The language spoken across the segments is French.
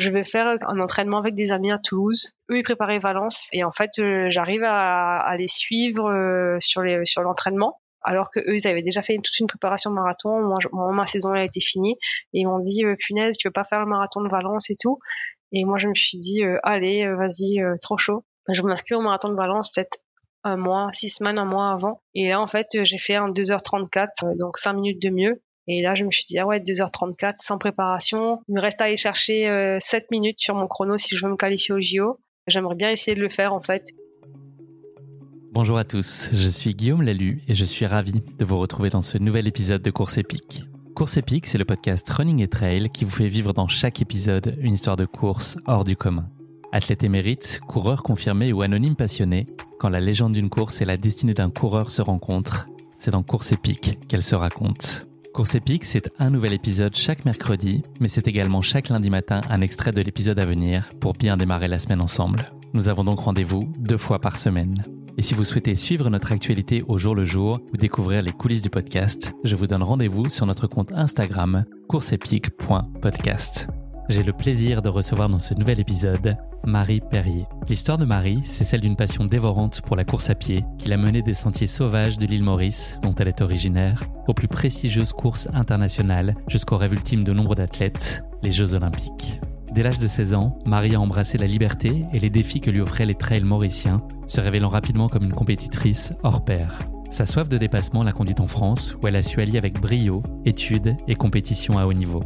Je vais faire un entraînement avec des amis à Toulouse. Eux, ils préparaient Valence. Et en fait, euh, j'arrive à, à, les suivre euh, sur les sur l'entraînement alors que eux ils avaient déjà fait toute une préparation de marathon. Moi, ma saison elle a été finie. Et ils m'ont dit euh, punaise tu veux pas faire le marathon de Valence et tout? Et moi je me suis dit allez vas-y trop chaud. Je m'inscris au marathon de Valence peut-être un mois six semaines un mois avant. Et là en fait j'ai fait un 2h34 donc 5 minutes de mieux et là je me suis dit ah ouais 2h34 sans préparation il me reste à aller chercher 7 minutes sur mon chrono si je veux me qualifier au JO j'aimerais bien essayer de le faire en fait Bonjour à tous, je suis Guillaume Lalu et je suis ravi de vous retrouver dans ce nouvel épisode de Course épique. Course épique, c'est le podcast Running et Trail qui vous fait vivre dans chaque épisode une histoire de course hors du commun. Athlète émérite, coureur confirmé ou anonyme passionné, quand la légende d'une course et la destinée d'un coureur se rencontrent, c'est dans Course épique qu'elle se raconte. Course épique, c'est un nouvel épisode chaque mercredi, mais c'est également chaque lundi matin un extrait de l'épisode à venir pour bien démarrer la semaine ensemble. Nous avons donc rendez-vous deux fois par semaine. Et si vous souhaitez suivre notre actualité au jour le jour ou découvrir les coulisses du podcast, je vous donne rendez-vous sur notre compte Instagram courseepique.podcast. J'ai le plaisir de recevoir dans ce nouvel épisode Marie Perrier. L'histoire de Marie, c'est celle d'une passion dévorante pour la course à pied qui l'a menée des sentiers sauvages de l'île Maurice, dont elle est originaire, aux plus prestigieuses courses internationales jusqu'au rêve ultime de nombre d'athlètes, les Jeux olympiques. Dès l'âge de 16 ans, Marie a embrassé la liberté et les défis que lui offraient les trails mauriciens, se révélant rapidement comme une compétitrice hors pair. Sa soif de dépassement l'a conduite en France, où elle a su allier avec brio études et compétition à haut niveau.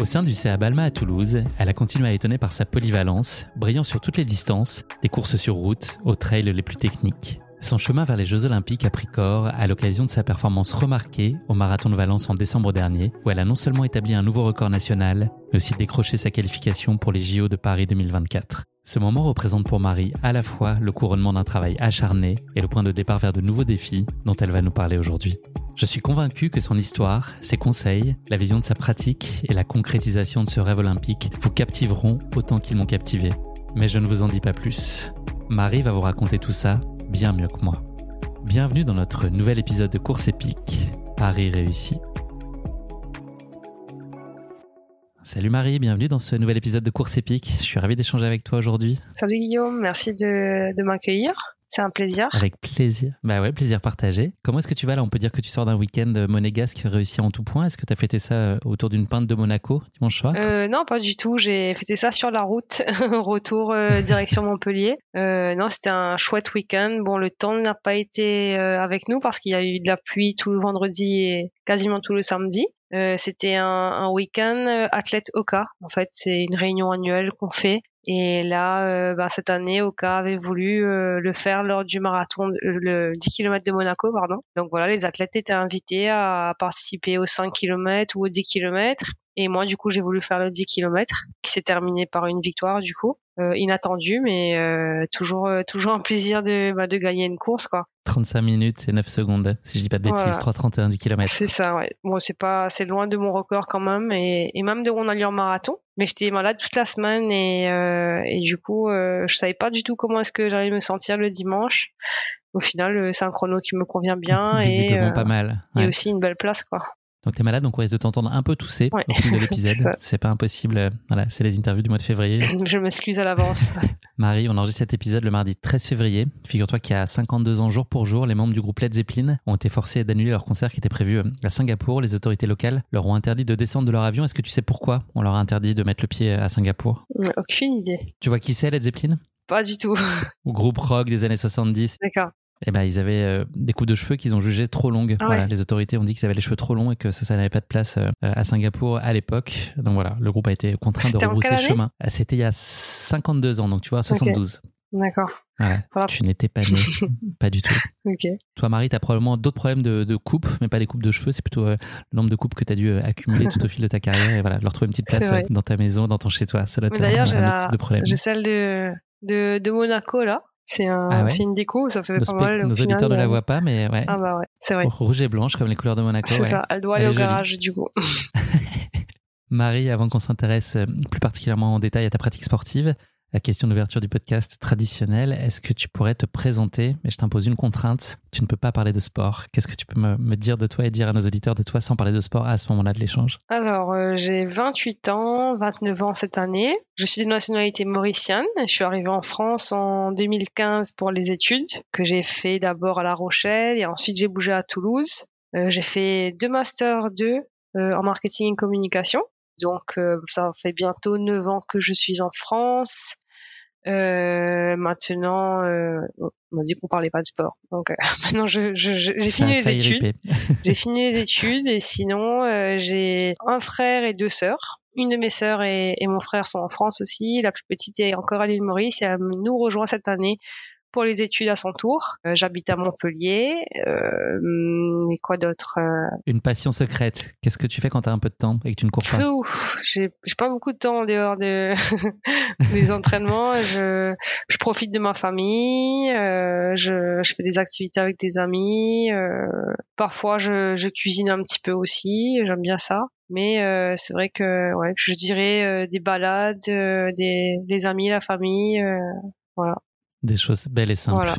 Au sein du CA Balma à Toulouse, elle a continué à étonner par sa polyvalence, brillant sur toutes les distances, des courses sur route aux trails les plus techniques. Son chemin vers les Jeux Olympiques a pris corps à l'occasion de sa performance remarquée au Marathon de Valence en décembre dernier, où elle a non seulement établi un nouveau record national, mais aussi décroché sa qualification pour les JO de Paris 2024. Ce moment représente pour Marie à la fois le couronnement d'un travail acharné et le point de départ vers de nouveaux défis dont elle va nous parler aujourd'hui. Je suis convaincu que son histoire, ses conseils, la vision de sa pratique et la concrétisation de ce rêve olympique vous captiveront autant qu'ils m'ont captivé. Mais je ne vous en dis pas plus. Marie va vous raconter tout ça bien mieux que moi. Bienvenue dans notre nouvel épisode de Course épique, Paris réussi. Salut Marie, bienvenue dans ce nouvel épisode de Course épique. Je suis ravi d'échanger avec toi aujourd'hui. Salut Guillaume, merci de, de m'accueillir. C'est un plaisir. Avec plaisir. Bah ouais, plaisir partagé. Comment est-ce que tu vas là? On peut dire que tu sors d'un week-end monégasque réussi en tout point. Est-ce que tu as fêté ça euh, autour d'une pinte de Monaco dimanche soir? Euh, Non, pas du tout. J'ai fêté ça sur la route, retour euh, direction Montpellier. Euh, non, c'était un chouette week-end. Bon, le temps n'a pas été avec nous parce qu'il y a eu de la pluie tout le vendredi et quasiment tout le samedi. Euh, c'était un, un week-end athlète Oka. En fait, c'est une réunion annuelle qu'on fait et là, euh, bah, cette année, Oka avait voulu euh, le faire lors du marathon, le 10 km de Monaco, pardon. Donc voilà, les athlètes étaient invités à participer aux 5 km ou aux 10 km. Et moi, du coup, j'ai voulu faire le 10 km, qui s'est terminé par une victoire, du coup. Euh, inattendu, mais euh, toujours, euh, toujours un plaisir de, bah, de gagner une course, quoi. 35 minutes et 9 secondes, si je dis pas de bêtises, voilà. 3,31 du kilomètre. C'est ça, ouais. Bon, c'est pas, c'est loin de mon record quand même, et, et même de mon allure marathon. Mais j'étais malade toute la semaine et, euh, et du coup, euh, je savais pas du tout comment est-ce que j'allais me sentir le dimanche. Au final, c'est un chrono qui me convient bien Visiblement et, pas mal. Ouais. et aussi une belle place, quoi. Donc tu es malade, donc on risque de t'entendre un peu tousser ouais. au fil de l'épisode. c'est pas impossible. Voilà, c'est les interviews du mois de février. Je m'excuse à l'avance. Marie, on enregistre cet épisode le mardi 13 février. Figure-toi qu'il y a 52 ans jour pour jour, les membres du groupe Led Zeppelin ont été forcés d'annuler leur concert qui était prévu à Singapour. Les autorités locales leur ont interdit de descendre de leur avion. Est-ce que tu sais pourquoi on leur a interdit de mettre le pied à Singapour? Aucune idée. Tu vois qui c'est Led Zeppelin? Pas du tout. Groupe rock des années 70. D'accord eh ben, ils avaient euh, des coupes de cheveux qu'ils ont jugées trop longues. Ah voilà, les autorités ont dit qu'ils avaient les cheveux trop longs et que ça, ça n'avait pas de place euh, à Singapour à l'époque. Donc voilà, le groupe a été contraint de rebrousser chemin. Ah, C'était il y a 52 ans, donc tu vois, 72. D'accord. Voilà. Tu n'étais pas née, pas du tout. Ok. Toi, Marie, tu as probablement d'autres problèmes de, de, coupe, mais pas des coupes de cheveux. C'est plutôt le nombre de coupes que tu as dû accumuler tout au fil de ta carrière et voilà, leur trouver une petite place dans ta maison, dans ton chez-toi. D'ailleurs, j'ai celle de, de, de Monaco là. C'est un, ah une déco, ça fait nos pas mal. Nos auditeurs ne la voient pas, mais ouais. Ah bah ouais, c'est vrai. Rouge et blanche, comme les couleurs de Monaco. C'est ça, elle doit aller au garage du coup. Marie, avant qu'on s'intéresse euh, plus particulièrement en détail à ta pratique sportive, la question d'ouverture du podcast traditionnel, est-ce que tu pourrais te présenter? Mais je t'impose une contrainte, tu ne peux pas parler de sport. Qu'est-ce que tu peux me, dire de toi et dire à nos auditeurs de toi sans parler de sport à ce moment-là de l'échange? Alors, euh, j'ai 28 ans, 29 ans cette année. Je suis de nationalité mauricienne. Je suis arrivée en France en 2015 pour les études, que j'ai fait d'abord à La Rochelle et ensuite j'ai bougé à Toulouse. Euh, j'ai fait deux masters 2 en marketing et communication donc euh, ça fait bientôt 9 ans que je suis en France. Euh, maintenant, euh, on a dit qu'on parlait pas de sport. Donc maintenant, j'ai fini les études. j'ai fini les études et sinon, j'ai un frère et deux sœurs. Une de mes sœurs et, et, mon frère sont en France aussi. La plus petite est encore à l'île Maurice et elle nous rejoint cette année pour les études à son tour. Euh, j'habite à Montpellier. Euh, et quoi d'autre euh? Une passion secrète. Qu'est-ce que tu fais quand tu as un peu de temps et que tu ne cours pas? J'ai pas beaucoup de temps en dehors de des entraînements. Je, je, profite de ma famille. Euh, je, je, fais des activités avec des amis. Euh, parfois, je, je, cuisine un petit peu aussi. J'aime bien ça. Mais euh, c'est vrai que ouais, je dirais des balades, des, des amis, la famille. voilà. Des choses belles et simples.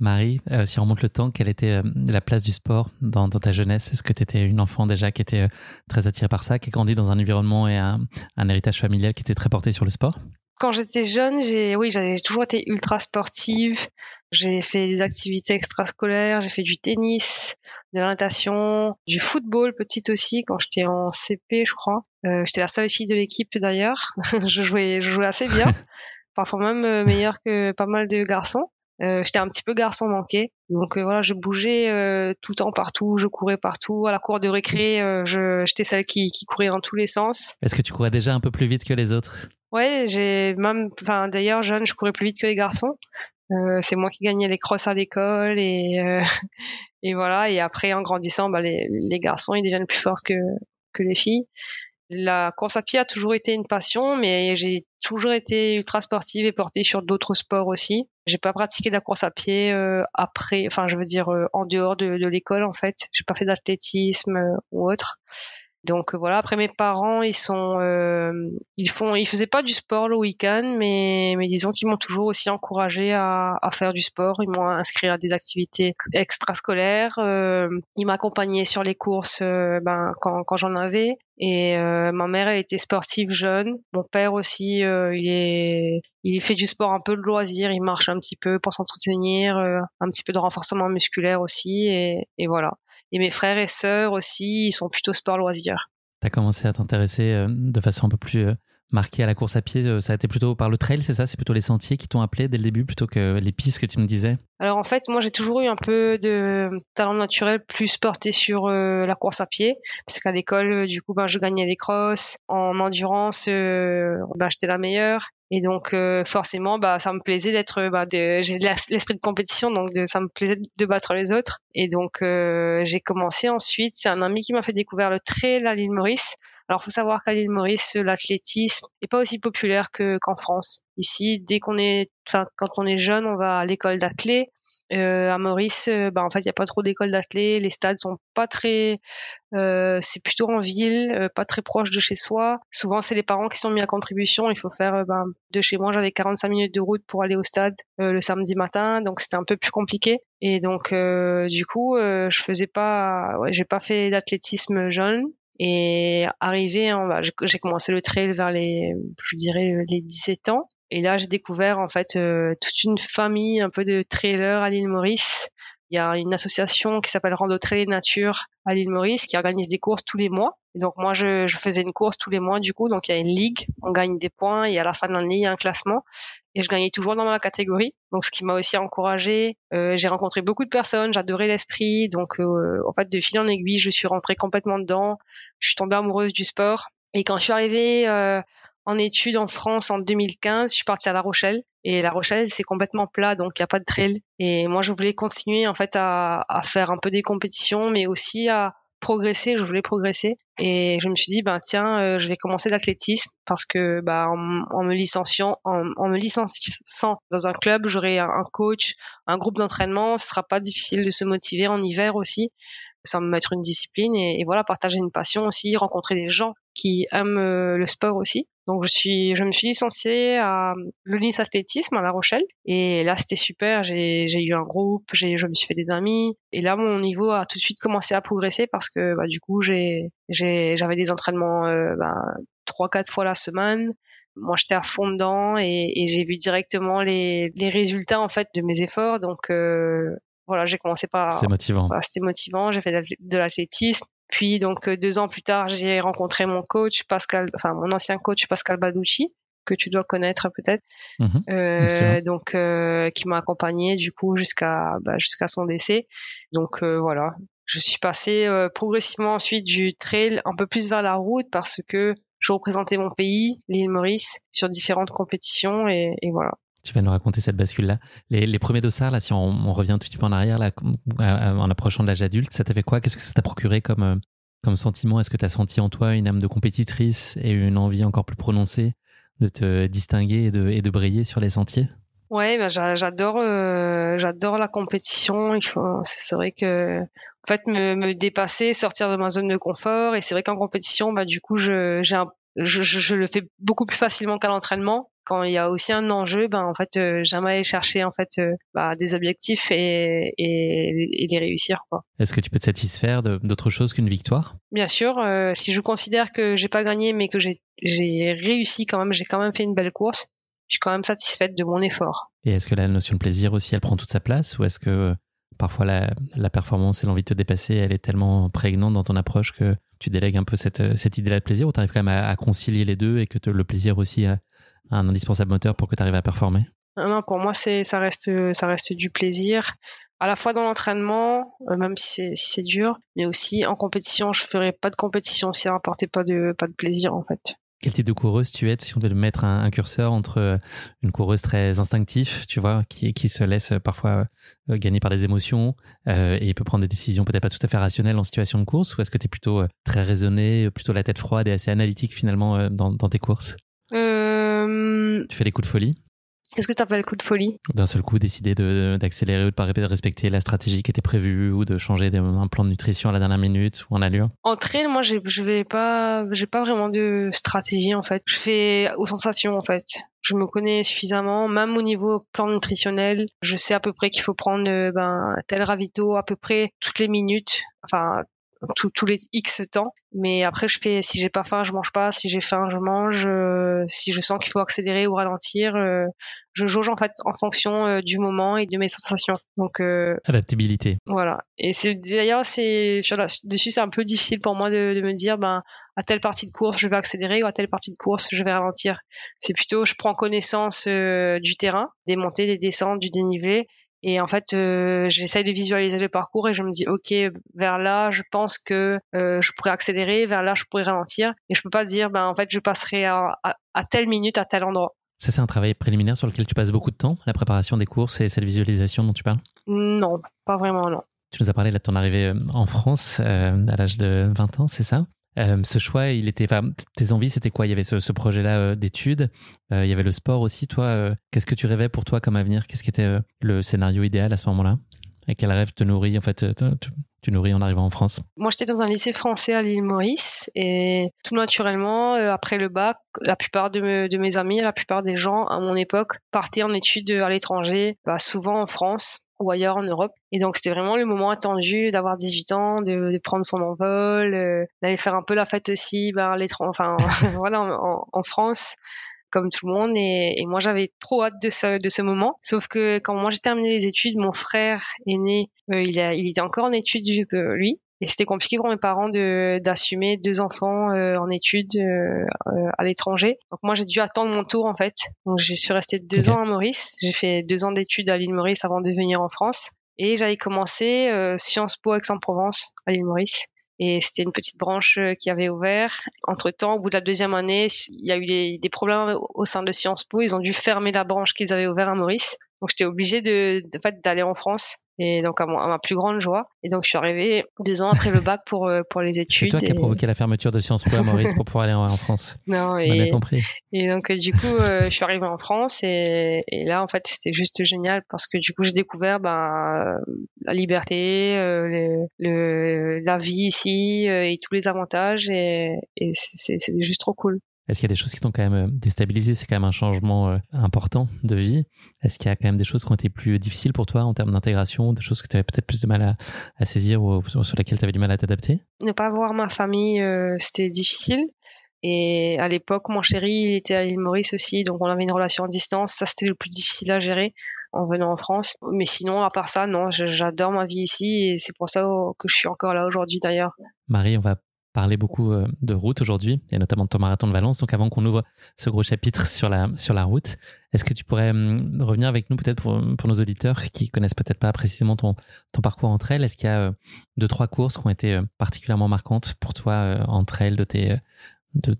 Marie, euh, si on remonte le temps, quelle était euh, la place du sport dans, ta jeunesse? Est-ce que tu étais une enfant déjà qui était euh, très attirée par ça, qui a grandi dans un environnement et un, héritage familial qui était très porté sur le sport? Quand j'étais jeune, j'ai oui, j'avais toujours été ultra sportive. J'ai fait des activités extrascolaires, j'ai fait du tennis, de la natation, du football petite aussi quand j'étais en CP, je crois. j'étais la seule fille de l'équipe d'ailleurs. je jouais, je jouais assez bien. parfois même euh, meilleur que pas mal de garçons. Euh, j'étais un petit peu garçon manqué, donc euh, voilà, je bougeais tout le temps partout, je courais partout. À la cour de récré, je j'étais celle qui, qui courait dans tous les sens. Est-ce que tu courais déjà un peu plus vite que les autres? Ouais, j'ai même, enfin d'ailleurs jeune, je courais plus vite que les garçons. c'est moi qui gagnais les crosses à l'école et et voilà. Et après, en grandissant, bah, les, les garçons ils deviennent plus forts que que les filles. La course à pied a toujours été une passion, mais j'ai toujours été ultra sportive et portée sur d'autres sports aussi. J'ai pas pratiqué de la course à pied euh, après, enfin je veux dire euh, en dehors de, de l'école en fait. J'ai pas fait d'athlétisme euh, ou autre. Donc euh, voilà. Après mes parents, ils sont, euh, ils font, ils faisaient pas du sport le week-end, mais mais disons qu'ils m'ont toujours aussi encouragé à, à, faire du sport. Ils m'ont inscrit à des activités extrascolaires. Euh, ils m'accompagnaient sur les courses, ben quand quand j'en avais. Et ma mère, elle était sportive jeune. Mon père aussi, il est, il fait du sport un peu de loisir. Il marche un petit peu pour s'entretenir, un petit peu de renforcement musculaire aussi. Et, et voilà. Et mes frères et sœurs aussi, ils sont plutôt sport loisirs. Tu as commencé à t'intéresser euh, de façon un peu plus marquée à la course à pied. Euh, ça a été plutôt par le trail, c'est ça? C'est plutôt les sentiers qui t'ont appelé dès le début plutôt que les pistes que tu nous disais? Alors en fait, moi j'ai toujours eu un peu de talent naturel plus porté sur euh, la course à pied, parce qu'à l'école, euh, du coup, ben je gagnais des crosses en endurance, ben j'étais la meilleure, et donc forcément, bah ça me plaisait d'être, bah, j'ai l'esprit de compétition, donc ça me plaisait de battre les autres, et donc j'ai commencé ensuite. C'est un ami qui m'a fait découvrir le trail à l'île Maurice. Alors faut savoir qu'à l'île Maurice, l'athlétisme est pas aussi populaire que qu'en France. Ici, dès qu'on est, enfin, quand on est jeune, on va à l'école d'athlé. Euh, à Maurice, euh, bah, en fait, il n'y a pas trop d'écoles d'athlé. Les stades sont pas très, euh, c'est plutôt en ville, euh, pas très proche de chez soi. Souvent, c'est les parents qui sont mis à contribution. Il faut faire, euh, bah, de chez moi, j'avais 45 minutes de route pour aller au stade le samedi matin, donc c'était un peu plus compliqué. Et donc, du coup, je faisais pas, ouais, j'ai pas fait d'athlétisme jeune. Et arrivé, bah, j'ai commencé le trail vers les, je dirais, les 17 ans. Et là, j'ai découvert en fait euh, toute une famille un peu de trailers à l'île Maurice. Il y a une association qui s'appelle Rando Trail Nature à l'île Maurice qui organise des courses tous les mois. Donc moi, je, je, faisais une course tous les mois du coup. Donc il y a une ligue, on gagne des points et à la fin de l'année, il y a un classement. Et je gagnais toujours dans ma catégorie. Donc ce qui m'a aussi encouragée. Euh, j'ai rencontré beaucoup de personnes, j'adorais l'esprit. Donc euh, en fait, de fil en aiguille, je suis rentrée complètement dedans. Je suis tombée amoureuse du sport. Et quand je suis arrivée en études en France en 2015. Je suis partie à La Rochelle. Et La Rochelle c'est complètement plat donc il n'y a pas de trail. Et moi je voulais continuer en fait à, à faire un peu des compétitions, mais aussi à progresser, je voulais progresser. Et je me suis dit ben tiens euh, je vais commencer l'athlétisme parce que bah en, me licenciant en, me licenciant dans un club j'aurai un, coach, un groupe d'entraînement, ce sera pas difficile de se motiver en hiver aussi. Sans me mettre une discipline et, voilà partager une passion aussi rencontrer des gens qui aiment euh, le sport aussi donc je suis je me suis licenciée à l'UNIS athlétisme à La Rochelle et là c'était super j'ai j'ai eu un groupe j'ai je me suis fait des amis et là mon niveau a tout de suite commencé à progresser parce que bah, du coup j'ai j'ai j'avais des entraînements euh, bah, trois quatre fois la semaine moi j'étais à fond dedans et, et j'ai vu directement les, les résultats en fait de mes efforts donc euh, voilà, j'ai commencé par. C'est motivant. c'était motivant. J'ai fait de l'athlétisme. Puis donc euh, deux ans plus tard, j'ai rencontré mon coach Pascal, enfin mon ancien coach Pascal Baducci que tu dois connaître peut-être, mhm. euh, donc euh, qui m'a accompagné du coup jusqu'à bah, jusqu'à son décès. Donc euh, voilà, je suis passée euh, progressivement ensuite du trail un peu plus vers la route parce que je représentais mon pays, l'île Maurice, sur différentes compétitions et, et voilà. Tu vas nous raconter cette bascule-là. Les, premiers dossards, là, si on, revient un tout petit peu en arrière, là, en approchant de l'âge adulte, ça t'a fait quoi? Qu'est-ce que ça t'a procuré comme, euh, comme sentiment? Est-ce que tu as senti en toi une âme de compétitrice et une envie encore plus prononcée de te distinguer et de, briller sur les sentiers? Ouais, bah, j'adore, euh, j'adore la compétition. C'est vrai que, en fait, me, dépasser, sortir de ma zone de confort. Et c'est vrai qu'en compétition, bah, du coup, j'ai un, je, je, le fais beaucoup plus facilement qu'à l'entraînement quand il y a aussi un enjeu, ben en fait, euh, j'aimerais chercher en fait euh, bah, des objectifs et, et, et les réussir. Est-ce que tu peux te satisfaire d'autre chose qu'une victoire? Bien sûr. Euh, si je considère que j'ai pas gagné, mais que j'ai réussi quand même, j'ai quand même fait une belle course, je suis quand même satisfaite de mon effort. Et est-ce que la notion de plaisir aussi, elle prend toute sa place, ou est-ce que parfois la, la performance et l'envie de te dépasser, elle est tellement prégnante dans ton approche que tu délègues un peu cette, cette idée-là de plaisir, ou tu arrives quand même à, concilier les deux et que le plaisir aussi un indispensable moteur pour que tu arrives à performer? Non, pour moi, c'est ça reste du plaisir à la fois dans l'entraînement, euh, même si c'est dur, mais aussi en compétition. Je ferais pas de compétition si ça n'apportait pas de pas de plaisir en fait. Quel type de coureuse tu es si on devait mettre un, curseur entre euh, une coureuse très instinctive, tu vois, qui, qui se laisse parfois euh, gagner par des émotions et peut prendre des décisions peut-être pas tout à fait rationnelles en situation de course, ou est-ce que tu es plutôt très raisonné, plutôt la tête froide et assez analytique finalement dans, dans tes courses? Euh, tu fais des coups de folie? Qu'est-ce que tu appelles coup de folie? D'un seul coup, décider d'accélérer ou de pas respecter la stratégie qui était prévue ou de changer un plan de nutrition à la dernière minute ou en allure En trail, moi, je vais pas, j'ai pas vraiment de stratégie en fait. Je fais aux sensations en fait. Je me connais suffisamment, même au niveau plan nutritionnel. Je sais à peu près qu'il faut prendre ben, tel ravito à peu près toutes les minutes. Enfin, tous les X temps. Mais après, je fais, si j'ai pas faim, je mange pas. Si j'ai faim, je mange. Euh, si je sens qu'il faut accélérer ou ralentir, euh, je jauge en fait en fonction euh, du moment et de mes sensations. Donc adaptabilité. Voilà. Et c'est d'ailleurs c'est dessus c'est un peu difficile pour moi de, de, me dire ben à telle partie de course je vais accélérer ou à telle partie de course je vais ralentir. C'est plutôt je prends connaissance du terrain, des montées, des descentes, du dénivelé et en fait, euh, j'essaye de visualiser le parcours et je me dis, ok, vers là, je pense que euh, je pourrais accélérer, vers là, je pourrais ralentir. Et je peux pas dire, ben en fait, je passerai à, à, telle minute, à tel endroit. Ça, c'est un travail préliminaire sur lequel tu passes beaucoup de temps, la préparation des courses et cette visualisation dont tu parles? Non, pas vraiment, non. Tu nous as parlé là de ton arrivée euh, en France à l'âge de 20 ans, c'est ça? Euh, ce choix, il était, tes envies, c'était quoi? Il y avait ce, projet-là euh, d'études, euh, il y avait le sport aussi. Toi, qu'est-ce que tu rêvais pour toi comme avenir? Qu'est-ce qui était le scénario idéal à ce moment-là? Et quel rêve te nourrit en fait tu en arrivant en France? Moi, j'étais dans un lycée français à l'île Maurice et tout naturellement, après le bac, la plupart de, mes amis, la plupart des gens à mon époque partaient en études à l'étranger, bah, souvent en France ou ailleurs en Europe. Et donc c'était vraiment le moment attendu d'avoir 18 ans, de, de prendre son envol, euh, d'aller faire un peu la fête aussi à l'étranger, enfin voilà en, en, France comme tout le monde. Et, et moi j'avais trop hâte de ce, de ce moment. Sauf que quand moi j'ai terminé les études mon frère aîné euh, il, a, il était encore en études euh, lui et c'était compliqué pour mes parents de d'assumer deux enfants euh, en études euh, euh, à l'étranger. Donc moi j'ai dû attendre mon tour en fait. Donc je suis restée deux ans à Maurice. J'ai fait deux ans d'études à l'île Maurice avant de venir en France. Et j'avais commencé Sciences Po Aix-en-Provence à l'île Maurice. et c'était une petite branche qui avait ouvert. Entre temps, au bout de la deuxième année, il y a eu des, problèmes au sein de Sciences Po. Ils ont dû fermer la branche qu'ils avaient ouvert à Maurice. Donc j'étais obligée de, de fait d'aller en France et donc à, ma plus grande joie. Et donc je suis arrivée deux ans après le bac pour euh, pour les études. C'est toi qui as provoqué la fermeture de Sciences Po à Maurice pour pouvoir aller en, France. Non, et, a compris. Et donc du coup euh, je suis arrivée en France et, et là en fait c'était juste génial parce que du coup j'ai découvert ben la liberté, euh, le, le, la vie ici et tous les avantages et, et c'est juste trop cool. Est-ce qu'il y a des choses qui t'ont quand même euh, déstabilisé? C'est quand même un changement euh, important de vie. Est-ce qu'il y a quand même des choses qui ont été plus difficiles pour toi en termes d'intégration, des choses que tu avais peut-être plus de mal à, saisir ou sur lesquelles tu avais du mal à t'adapter? Ne pas voir ma famille, euh, c'était difficile. Et à l'époque, mon chéri, il était à l'île Maurice aussi, donc on avait une relation à distance. Ça, c'était le plus difficile à gérer en venant en France. Mais sinon, à part ça, non, j'adore ma vie ici et c'est pour ça que je suis encore là aujourd'hui d'ailleurs. Marie, on va parler beaucoup euh, de route aujourd'hui, et notamment de ton marathon de Valence. Donc avant qu'on ouvre ce gros chapitre sur la, sur la route, est-ce que tu pourrais hum, revenir avec nous peut-être pour, pour, nos auditeurs qui connaissent peut-être pas précisément ton, ton parcours entre elles Est-ce qu'il y a euh, deux, trois courses qui ont été euh, particulièrement marquantes pour toi entre elles de tes,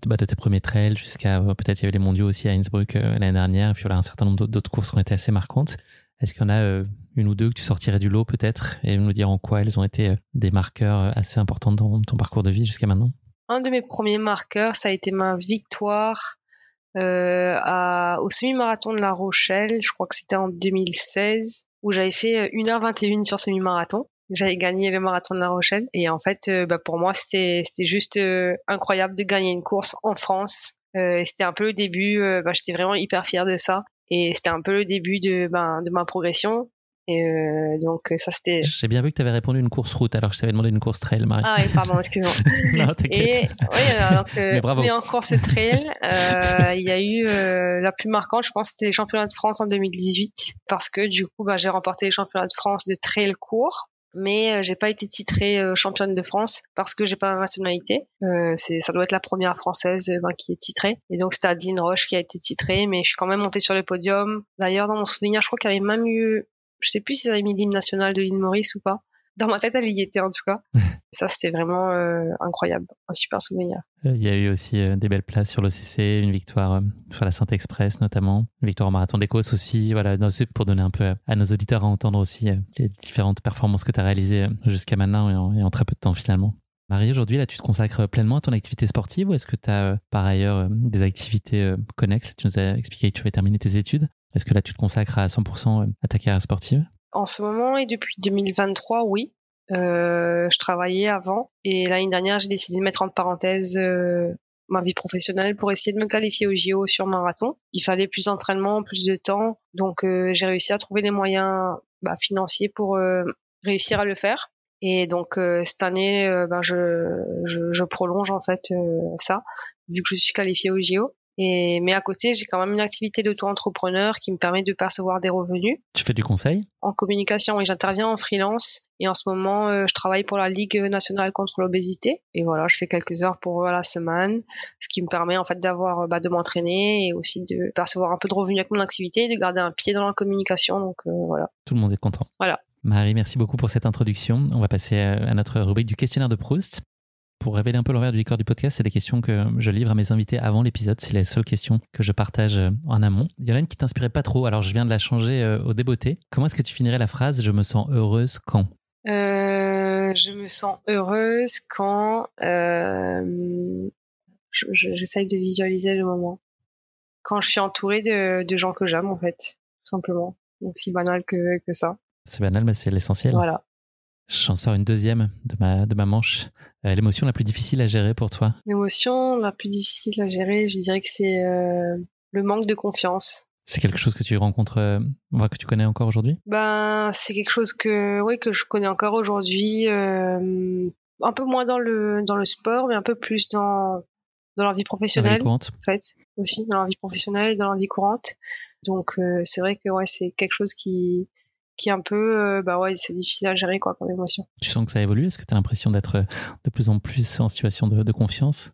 bah, de tes premiers trails jusqu'à peut-être il y avait les mondiaux aussi à Innsbruck l'année dernière, et puis voilà un certain nombre d'autres courses qui ont été assez marquantes. Est-ce qu'il y en a euh, une ou deux que tu sortirais du lot peut-être? Et nous dire en quoi elles ont été euh, des marqueurs euh, assez importants dans ton parcours de vie jusqu'à maintenant Un de mes premiers marqueurs, ça a été ma victoire au semi-marathon de La Rochelle. Je crois que c'était en 2016 où j'avais fait 1h21 sur semi-marathon. J'avais gagné le marathon de La Rochelle et en fait, bah, pour moi, c'était juste incroyable de gagner une course en France. c'était un peu le début. Bah, j'étais vraiment hyper fière de ça. Et c'était un peu le début de, ben, de ma progression. Et euh, donc ça c'était. J'ai bien vu que tu avais répondu une course route alors que je t'avais demandé une course trail, Marie. Ah oui, pardon, excuse-moi. non, t'inquiète. Oui, alors que, mais bravo. en course trail, euh, il y a eu euh, la plus marquante, je pense, c'était les championnats de France en 2018 parce que du coup, bah, j'ai remporté les championnats de France de trail court mais euh, j'ai pas été titrée euh, championne de France parce que j'ai pas la nationalité. Euh, c'est, ça doit être la première française ben, qui est titrée. Et donc c'était Adeline Roche qui a été titrée, mais je suis quand même montée sur le podium. D'ailleurs, dans mon souvenir, je crois qu'il y avait même eu, je sais plus si ça avait mis l'hymne national de l'île Maurice ou pas dans ma tête, elle y était en tout cas. ça, c'était vraiment euh, incroyable, un super souvenir. Euh, il y a eu aussi euh, des belles places sur l'OCC, une victoire sur la Sainte-Express notamment, une victoire au Marathon d'Écosse aussi. Voilà, pour donner un peu à nos auditeurs à entendre aussi les différentes performances que tu as réalisées jusqu'à maintenant et en, très peu de temps finalement. Marie, aujourd'hui, là, tu te consacres pleinement à ton activité sportive ou est-ce que tu as par ailleurs des activités connexes? Tu nous as expliqué que tu avais terminé tes études. Est-ce que là, tu te consacres à 100% à ta carrière sportive? En ce moment et depuis 2023, oui. Euh, je travaillais avant et l'année dernière, j'ai décidé de mettre en parenthèse euh, ma vie professionnelle pour essayer de me qualifier au JO sur marathon. Il fallait plus d'entraînement, plus de temps, donc euh, j'ai réussi à trouver les moyens bah, financiers pour euh, réussir à le faire. Et donc euh, cette année, ben, je, je, je, prolonge en fait ça, vu que je suis qualifiée au JO. Et, mais à côté, j'ai quand même une activité d'auto-entrepreneur qui me permet de percevoir des revenus. Tu fais du conseil? En communication, et j'interviens en freelance. Et en ce moment, euh, je travaille pour la Ligue nationale contre l'obésité. Et voilà, je fais quelques heures pour la semaine, ce qui me permet en fait d'avoir, bah, de m'entraîner et aussi de percevoir un peu de revenus avec mon activité, de garder un pied dans la communication. Donc euh, voilà. Tout le monde est content. Voilà. Marie, merci beaucoup pour cette introduction. On va passer à notre rubrique du questionnaire de Proust pour révéler un peu l'envers du décor du podcast, c'est des questions que je livre à mes invités avant l'épisode. C'est les seules questions que je partage euh, en amont. Il y en a une qui t'inspirait pas trop, alors je viens de la changer euh, au débeauté. Comment est-ce que tu finirais la phrase Je me sens heureuse quand? Euh, Je me sens heureuse quand j'essaye de visualiser le moment. Quand je suis entourée de, gens que j'aime, en fait, tout simplement. Donc, si banal que, que ça. C'est banal, mais c'est l'essentiel. Voilà. J'en sors une deuxième de ma, de ma manche. Euh, l'émotion la plus difficile à gérer pour toi? L'émotion la plus difficile à gérer, je dirais que c'est euh, le manque de confiance. C'est quelque chose que tu rencontres, euh, que tu connais encore aujourd'hui? Ben, c'est quelque chose que, oui, que je connais encore aujourd'hui. un peu moins dans le dans le sport, mais un peu plus dans dans la vie professionnelle. Dans la vie courante. En fait, aussi dans la vie professionnelle et dans la vie courante. Donc, c'est vrai que ouais, c'est quelque chose qui qui est un peu, euh, bah ouais, c'est difficile à gérer quoi comme émotion. Tu sens que ça évolue? Est-ce que tu as l'impression d'être euh, de plus en plus en situation de, confiance?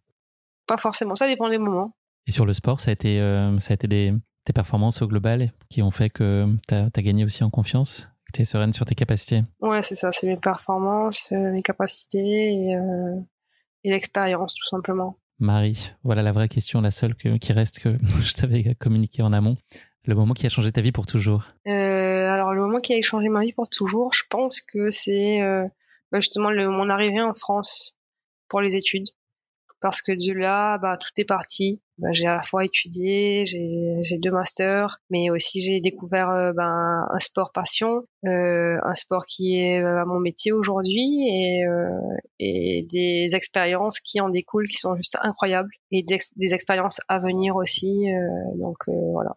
Pas forcément, ça dépend des moments. Et sur le sport, ça a été, euh, ça a été des, tes performances au global qui ont fait que tu as, gagné aussi en confiance? Tu es sereine sur tes capacités? Ouais, c'est ça, c'est mes performances, mes capacités et, et l'expérience, tout simplement. Marie, voilà la vraie question, la seule qui reste que je t'avais communiqué en amont. Le moment qui a changé ta vie pour toujours? Euh, Alors, le moment qui a changé ma vie pour toujours, je pense que c'est euh, bah, justement le, mon arrivée en France pour les études. Parce que de là, bah, tout est parti. Bah, j'ai à la fois étudié, j'ai deux masters, mais aussi j'ai découvert euh, ben, un sport passion, euh, un sport qui est euh, mon métier aujourd'hui et, des expériences qui en découlent qui sont juste incroyables et des, expériences à venir aussi. donc voilà.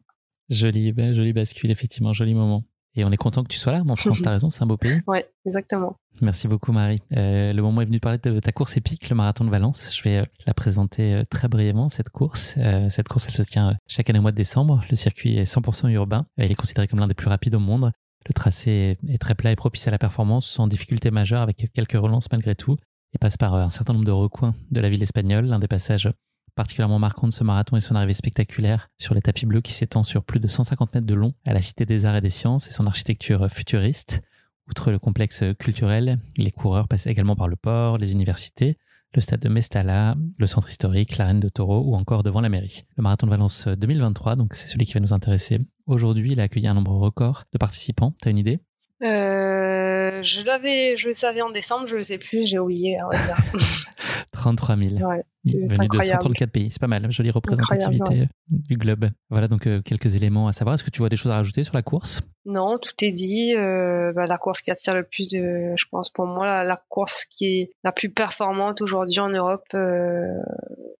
Joli, bah, joli bascule, effectivement, joli moment. Et on est content que tu sois là, en France, t'as raison, c'est un beau pays. Oui, exactement. Merci beaucoup, Marie. Euh, le moment est venu de parler de ta course épique, le marathon de Valence. Je vais euh, la présenter euh, très brièvement, cette course. cette course, elle se tient chaque année au mois de décembre. Le circuit est 100% urbain. il est considéré comme l'un des plus rapides au monde. Le tracé est très plat et propice à la performance, sans difficulté majeure, avec quelques relances malgré tout. Il passe par un certain nombre de recoins de la ville espagnole. L'un des passages particulièrement marquant de ce marathon est son arrivée spectaculaire sur les tapis bleus qui s'étend sur plus de 150 mètres de long à la Cité des Arts et des Sciences et son architecture futuriste. Outre le complexe culturel, les coureurs passent également par le port, les universités, le stade de Mestalla, le centre historique, l'arène de Taureau ou encore devant la mairie. Le marathon de Valence 2023, donc c'est celui qui va nous intéresser aujourd'hui, il a accueilli un nombre record de participants. T'as une idée? Euh, je l'avais, je le savais en décembre, je le sais plus, j'ai oublié, on va dire. 33 000. Ouais, venu de 134 pays. C'est pas mal, jolie représentativité du globe. Voilà donc euh, quelques éléments à savoir. Est-ce que tu vois des choses à rajouter sur la course? Non, tout est dit. Euh, bah, la course qui attire le plus de, je pense pour moi, la, course qui est la plus performante aujourd'hui en Europe. Euh,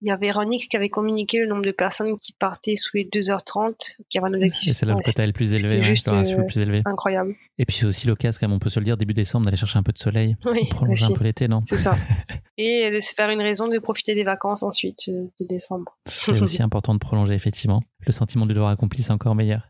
il y avait Ronix qui avait communiqué le nombre de personnes qui partaient sous les 2h30, qui avait un objectif. Et c'est là le quota le plus élevé, le plus élevé. Incroyable. Et puis c'est aussi l'occasion, comme on peut se le dire, début décembre, d'aller chercher un peu de soleil, oui, prolonger un peu l'été, non? C'est ça. Et de se faire une raison de profiter des vacances ensuite de décembre. C'est aussi important de prolonger, effectivement. Le sentiment du devoir accompli, c'est encore meilleur.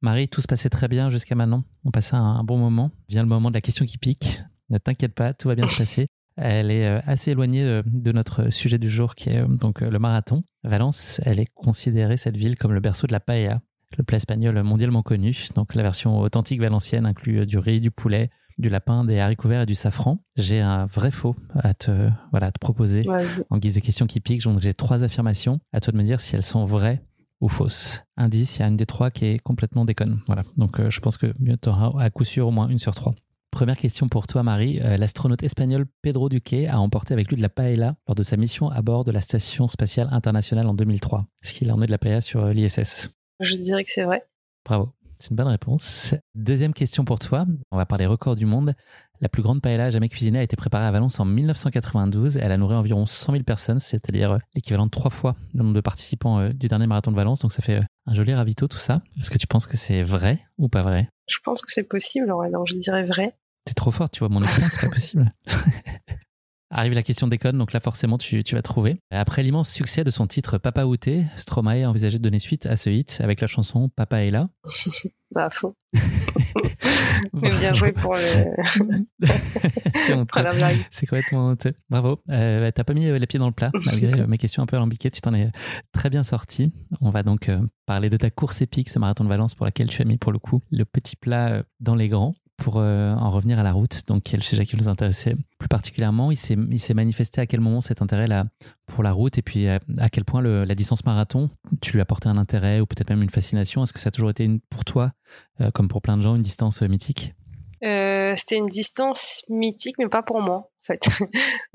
Marie, tout se passait très bien jusqu'à maintenant. On passait un bon moment. Vient le moment de la question qui pique. Ne t'inquiète pas, tout va bien se passer. Elle est euh, assez éloignée euh, de notre sujet du jour qui est euh, donc le marathon. Valence, elle est considérée, cette ville, comme le berceau de la paella, le plat espagnol mondialement connu. Donc la version authentique valencienne inclut du riz, du poulet, du lapin, des haricots verts et du safran. J'ai un vrai faux à te, voilà, te proposer en guise de question qui pique. J'ai trois affirmations. À toi de me dire si elles sont vraies ou fausses. Indice, il y a une des trois qui est complètement déconne. Voilà. Donc je pense que tu auras à coup sûr au moins une sur trois. Première question pour toi, Marie. Euh, l'astronaute espagnol Pedro Duque a emporté avec lui de la paella lors de sa mission à bord de la Station spatiale internationale en 2003. Est-ce qu'il a emmené de la paella sur euh, l'ISS Je dirais que c'est vrai. Bravo. C'est une bonne réponse. Deuxième question pour toi. On va parler record du monde. La plus grande paella jamais cuisinée a été préparée à Valence en 1992. Elle a nourri environ 100 000 personnes, c'est-à-dire euh, l'équivalent de trois fois le nombre de participants du dernier marathon de Valence. Donc ça fait un joli ravito tout ça. Est-ce que tu penses que c'est vrai ou pas vrai? Je pense que c'est possible. Alors je dirais vrai. T'es trop fort, tu vois mon écran, c'est pas possible. Arrive la question des codes, donc là forcément tu, vas trouver. Après l'immense succès de son titre Papa Outé, Stromae a envisagé de donner suite à ce hit avec la chanson Papa est là. bah faux. Mais bien joué pour le. c'est complètement honteux. Bravo. Euh, T'as pas mis les pieds dans le plat malgré euh, mes questions un peu alambiquées. Tu t'en es très bien sorti. On va donc euh, parler de ta course épique, ce marathon de Valence pour laquelle tu as mis pour le coup le petit plat euh, dans les grands pour euh, en revenir à la route, donc quel sujet qui nous intéressait plus particulièrement, il s'est, manifesté à quel moment cet intérêt là pour la route et puis à, quel point la distance marathon, tu lui apporté un intérêt ou peut-être même une fascination? Est-ce que ça a toujours été pour toi, euh, comme pour plein de gens, une distance euh, mythique? C'était une distance mythique, mais pas pour moi. En fait,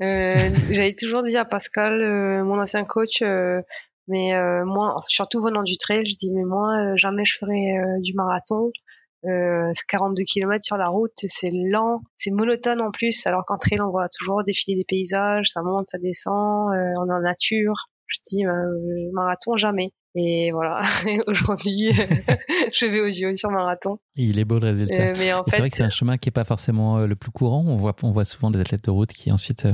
j'avais toujours dit à Pascal, mon ancien coach, mais moi, surtout venant du trail, je dis mais moi jamais je ferai du marathon. Euh, 42 km sur la route, c'est lent, c'est monotone en plus, alors qu'en trail, on voit toujours défiler des paysages, ça monte, ça descend, euh, on est en nature. Je dis, euh, marathon, jamais. Et voilà, aujourd'hui, je vais au JO sur marathon. Il est beau le résultat. Euh, mais c'est vrai que c'est un chemin qui est pas forcément euh, le plus courant. On voit, on voit souvent des athlètes de route qui ensuite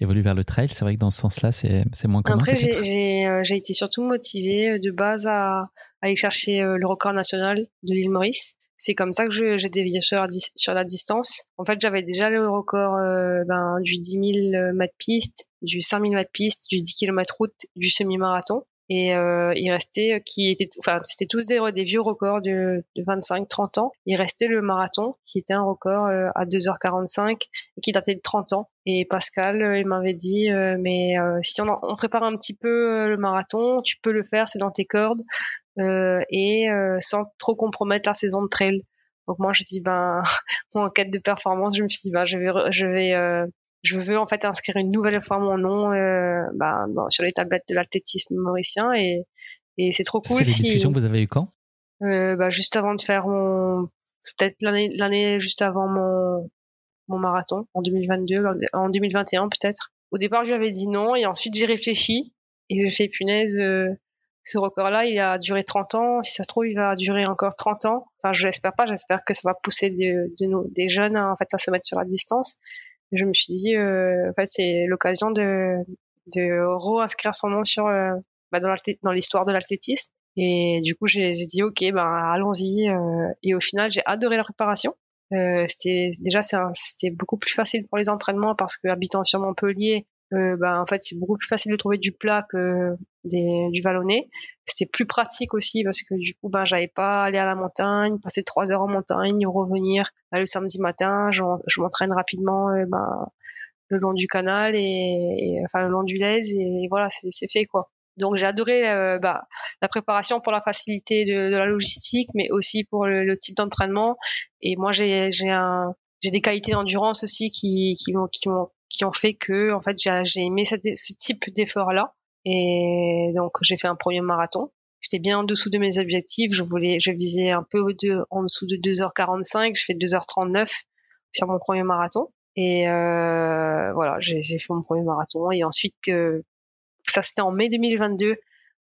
évoluent vers le trail. C'est vrai que dans ce sens-là, c'est, moins commun. Après, j'ai, j'ai, été surtout motivée de base à, à aller chercher le record national de l'île Maurice c'est comme ça que j'ai dévié sur la, sur la distance. En fait, j'avais déjà le record euh, ben, du 10 000 mètres piste, du 5 000 mètres piste, du 10 km route, du semi-marathon. Et euh, il restait qui était enfin c'était tous des, des vieux records de, de 25 30 ans. Il restait le marathon qui était un record euh, à 2h45 et qui datait de 30 ans. Et Pascal euh, il m'avait dit mais si on, on, prépare un petit peu le marathon tu peux le faire c'est dans tes cordes et sans trop compromettre la saison de trail. Donc moi je dis ben en quête de performance je me suis dit ben je vais je vais je veux en fait inscrire une nouvelle fois mon nom euh, bah, dans, sur les tablettes de l'athlétisme mauricien et, et c'est trop cool. C'est les discussions que vous avez eu quand? Euh, bah, Juste avant de faire mon, peut-être l'année l'année juste avant mon mon marathon en 2022, en 2021 peut-être. Au départ, je lui avais dit non et ensuite j'ai réfléchi et j'ai fait punaise. Euh, ce record-là, il a duré 30 ans. Si ça se trouve, il va durer encore 30 ans. Enfin, je l'espère pas. J'espère que ça va pousser de, de des jeunes en fait à se mettre sur la distance je me suis dit, euh, en fait, c'est l'occasion de, de re-inscrire son nom sur, euh, bah, dans l'histoire de l'athlétisme. Et du coup, j'ai dit, OK, ben, allons-y. Euh, et au final, j'ai adoré la préparation. Euh, c'était déjà c'était beaucoup plus facile pour les entraînements parce que habitant sur Montpellier, euh, bah, en fait c'est beaucoup plus facile de trouver du plat que des, du vallonné. C'était plus pratique aussi parce que du coup ben j'avais pas aller à la montagne, passer trois heures en montagne, revenir. Là, le samedi matin, je, je m'entraîne rapidement euh, ben, le long du canal et, enfin le long du Lez et, voilà c'est fait quoi. Donc j'ai adoré euh, bah, la préparation pour la facilité de, de la logistique, mais aussi pour le, type d'entraînement. Et moi j'ai j'ai des qualités d'endurance aussi qui qui qui m'ont qui ont fait que en fait j'ai aimé ce type d'effort là et donc j'ai fait un premier marathon. J'étais bien en dessous de mes objectifs. Je voulais je visais un peu de, en dessous de 2h45 je fais 2h39 sur mon premier marathon. Et euh, voilà j'ai fait mon premier marathon. Et ensuite que ça c'était en mai 2022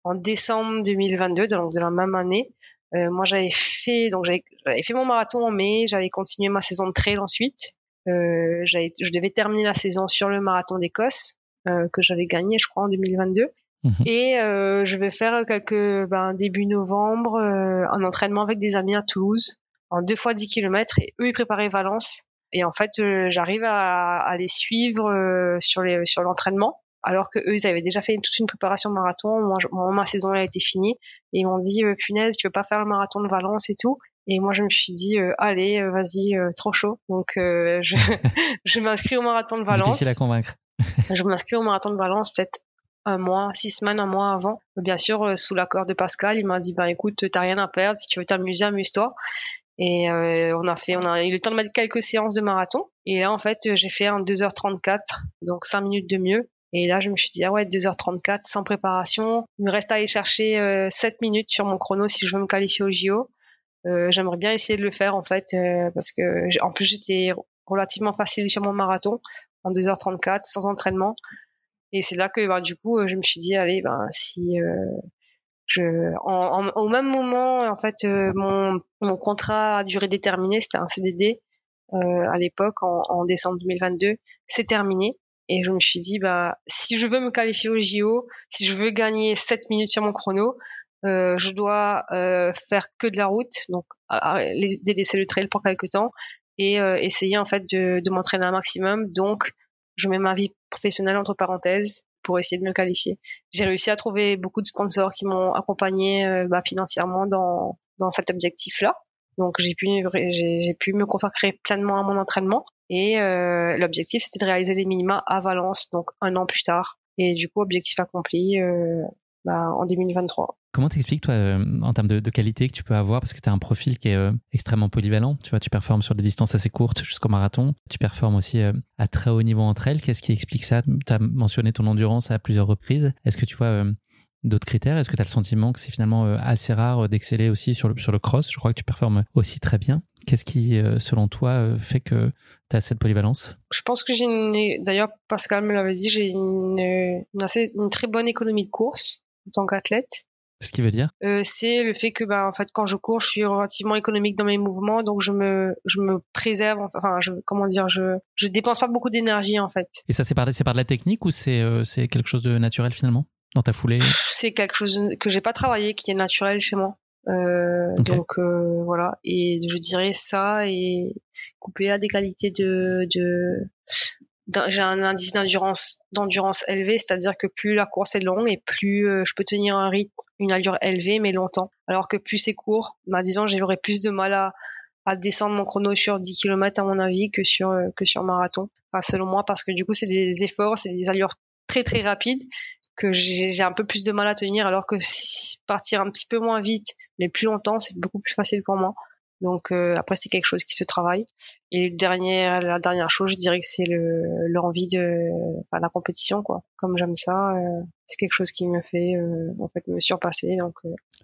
en décembre 2022 donc de la même année euh, moi j'avais fait donc j'avais fait mon marathon en mai. J'avais continué ma saison de trail ensuite euh, je devais terminer la saison sur le marathon d'Écosse euh, que j'avais gagné, je crois, en 2022. Mhm. Et euh, je vais faire quelques ben, début novembre euh, un entraînement avec des amis à Toulouse en deux fois 10 km et eux ils préparaient Valence et en fait euh, j'arrive à, à, les suivre euh, sur les sur l'entraînement alors que eux ils avaient déjà fait toute une préparation marathon moi, ma saison a été finie et ils m'ont dit punaise tu veux pas faire le marathon de Valence et tout? Et moi, je me suis dit, euh, allez, euh, vas-y, euh, trop chaud. Donc, je, je m'inscris au marathon de Valence. Difficile à convaincre. je m'inscris au marathon de Valence peut-être un mois, six semaines, un mois avant. Bien sûr, sous l'accord de Pascal, il m'a dit, bah écoute, t'as rien à perdre. Si tu veux t'amuser, amuse-toi. Et on a fait, on a eu le temps de mettre quelques séances de marathon. Et là, en fait, j'ai fait un 2h34, donc 5 minutes de mieux. Et là, je me suis dit, ah ouais, 2h34 sans préparation. Il me reste à aller chercher euh, 7 minutes sur mon chrono si je veux me qualifier au JO. Euh, j'aimerais bien essayer de le faire en fait euh, parce que en plus j'étais relativement facile sur mon marathon en 2h34 sans entraînement. Et c'est là que bah, du coup je me suis dit allez ben si euh, je au même moment en fait mon, contrat à durée déterminée c'était un CDD à l'époque en, en, décembre 2022 c'est terminé. Et je me suis dit bah si je veux me qualifier au JO si je veux gagner 7 minutes sur mon chrono euh, je dois euh, faire que de la route, donc délaisser le trail pour quelques temps et euh, essayer en fait de, de m'entraîner un maximum. Donc, je mets ma vie professionnelle entre parenthèses pour essayer de me qualifier. J'ai réussi à trouver beaucoup de sponsors qui m'ont accompagné bah, financièrement dans, dans cet objectif-là. Donc j'ai pu j'ai pu me consacrer pleinement à mon entraînement et euh, l'objectif c'était de réaliser les minima à Valence donc un an plus tard et du coup objectif accompli euh, bah, en 2023. Comment t'expliques, toi, euh, en termes de, qualité que tu peux avoir, parce que tu as un profil qui est euh, extrêmement polyvalent, tu vois, tu performes sur des distances assez courtes jusqu'au marathon, tu performes aussi euh, à très haut niveau entre elles. Qu'est-ce qui explique ça? Tu as mentionné ton endurance à plusieurs reprises. Est-ce que tu vois d'autres critères? Est-ce que tu as le sentiment que c'est finalement assez rare d'exceller aussi sur le, sur le cross? Je crois que tu performes aussi très bien. Qu'est-ce qui, selon toi, fait que tu as cette polyvalence? Je pense que j'ai une. D'ailleurs, Pascal me l'avait dit, j'ai une, une, assez, une très bonne économie de course en tant qu'athlète. Ce qui veut dire euh, C'est le fait que, bah, en fait, quand je cours, je suis relativement économique dans mes mouvements, donc je me, je me préserve. Enfin, je, comment dire, je, je dépense pas beaucoup d'énergie, en fait. Et ça, c'est par, c'est par de la technique ou c'est, euh, c'est quelque chose de naturel finalement dans ta foulée? C'est quelque chose que j'ai pas travaillé, qui est naturel chez moi. Euh, Donc voilà, et je dirais ça et coupé à des qualités de, de j'ai un indice d'endurance d'endurance élevé, c'est-à-dire que plus la course est longue et plus je peux tenir un rythme, une allure élevée mais longtemps. Alors que plus c'est court, bah, disons j'aurais plus de mal à, à descendre mon chrono sur 10 km à mon avis que sur que sur marathon. Enfin selon moi parce que du coup c'est des efforts, c'est des allures très très rapides que j'ai un peu plus de mal à tenir alors que partir un petit peu moins vite mais plus longtemps c'est beaucoup plus facile pour moi donc euh, après c'est quelque chose qui se travaille. Et le dernier, la dernière chose je dirais que c'est le l'envie de enfin, la compétition quoi. Comme j'aime ça euh, c'est quelque chose qui me fait euh, en fait me surpasser. Donc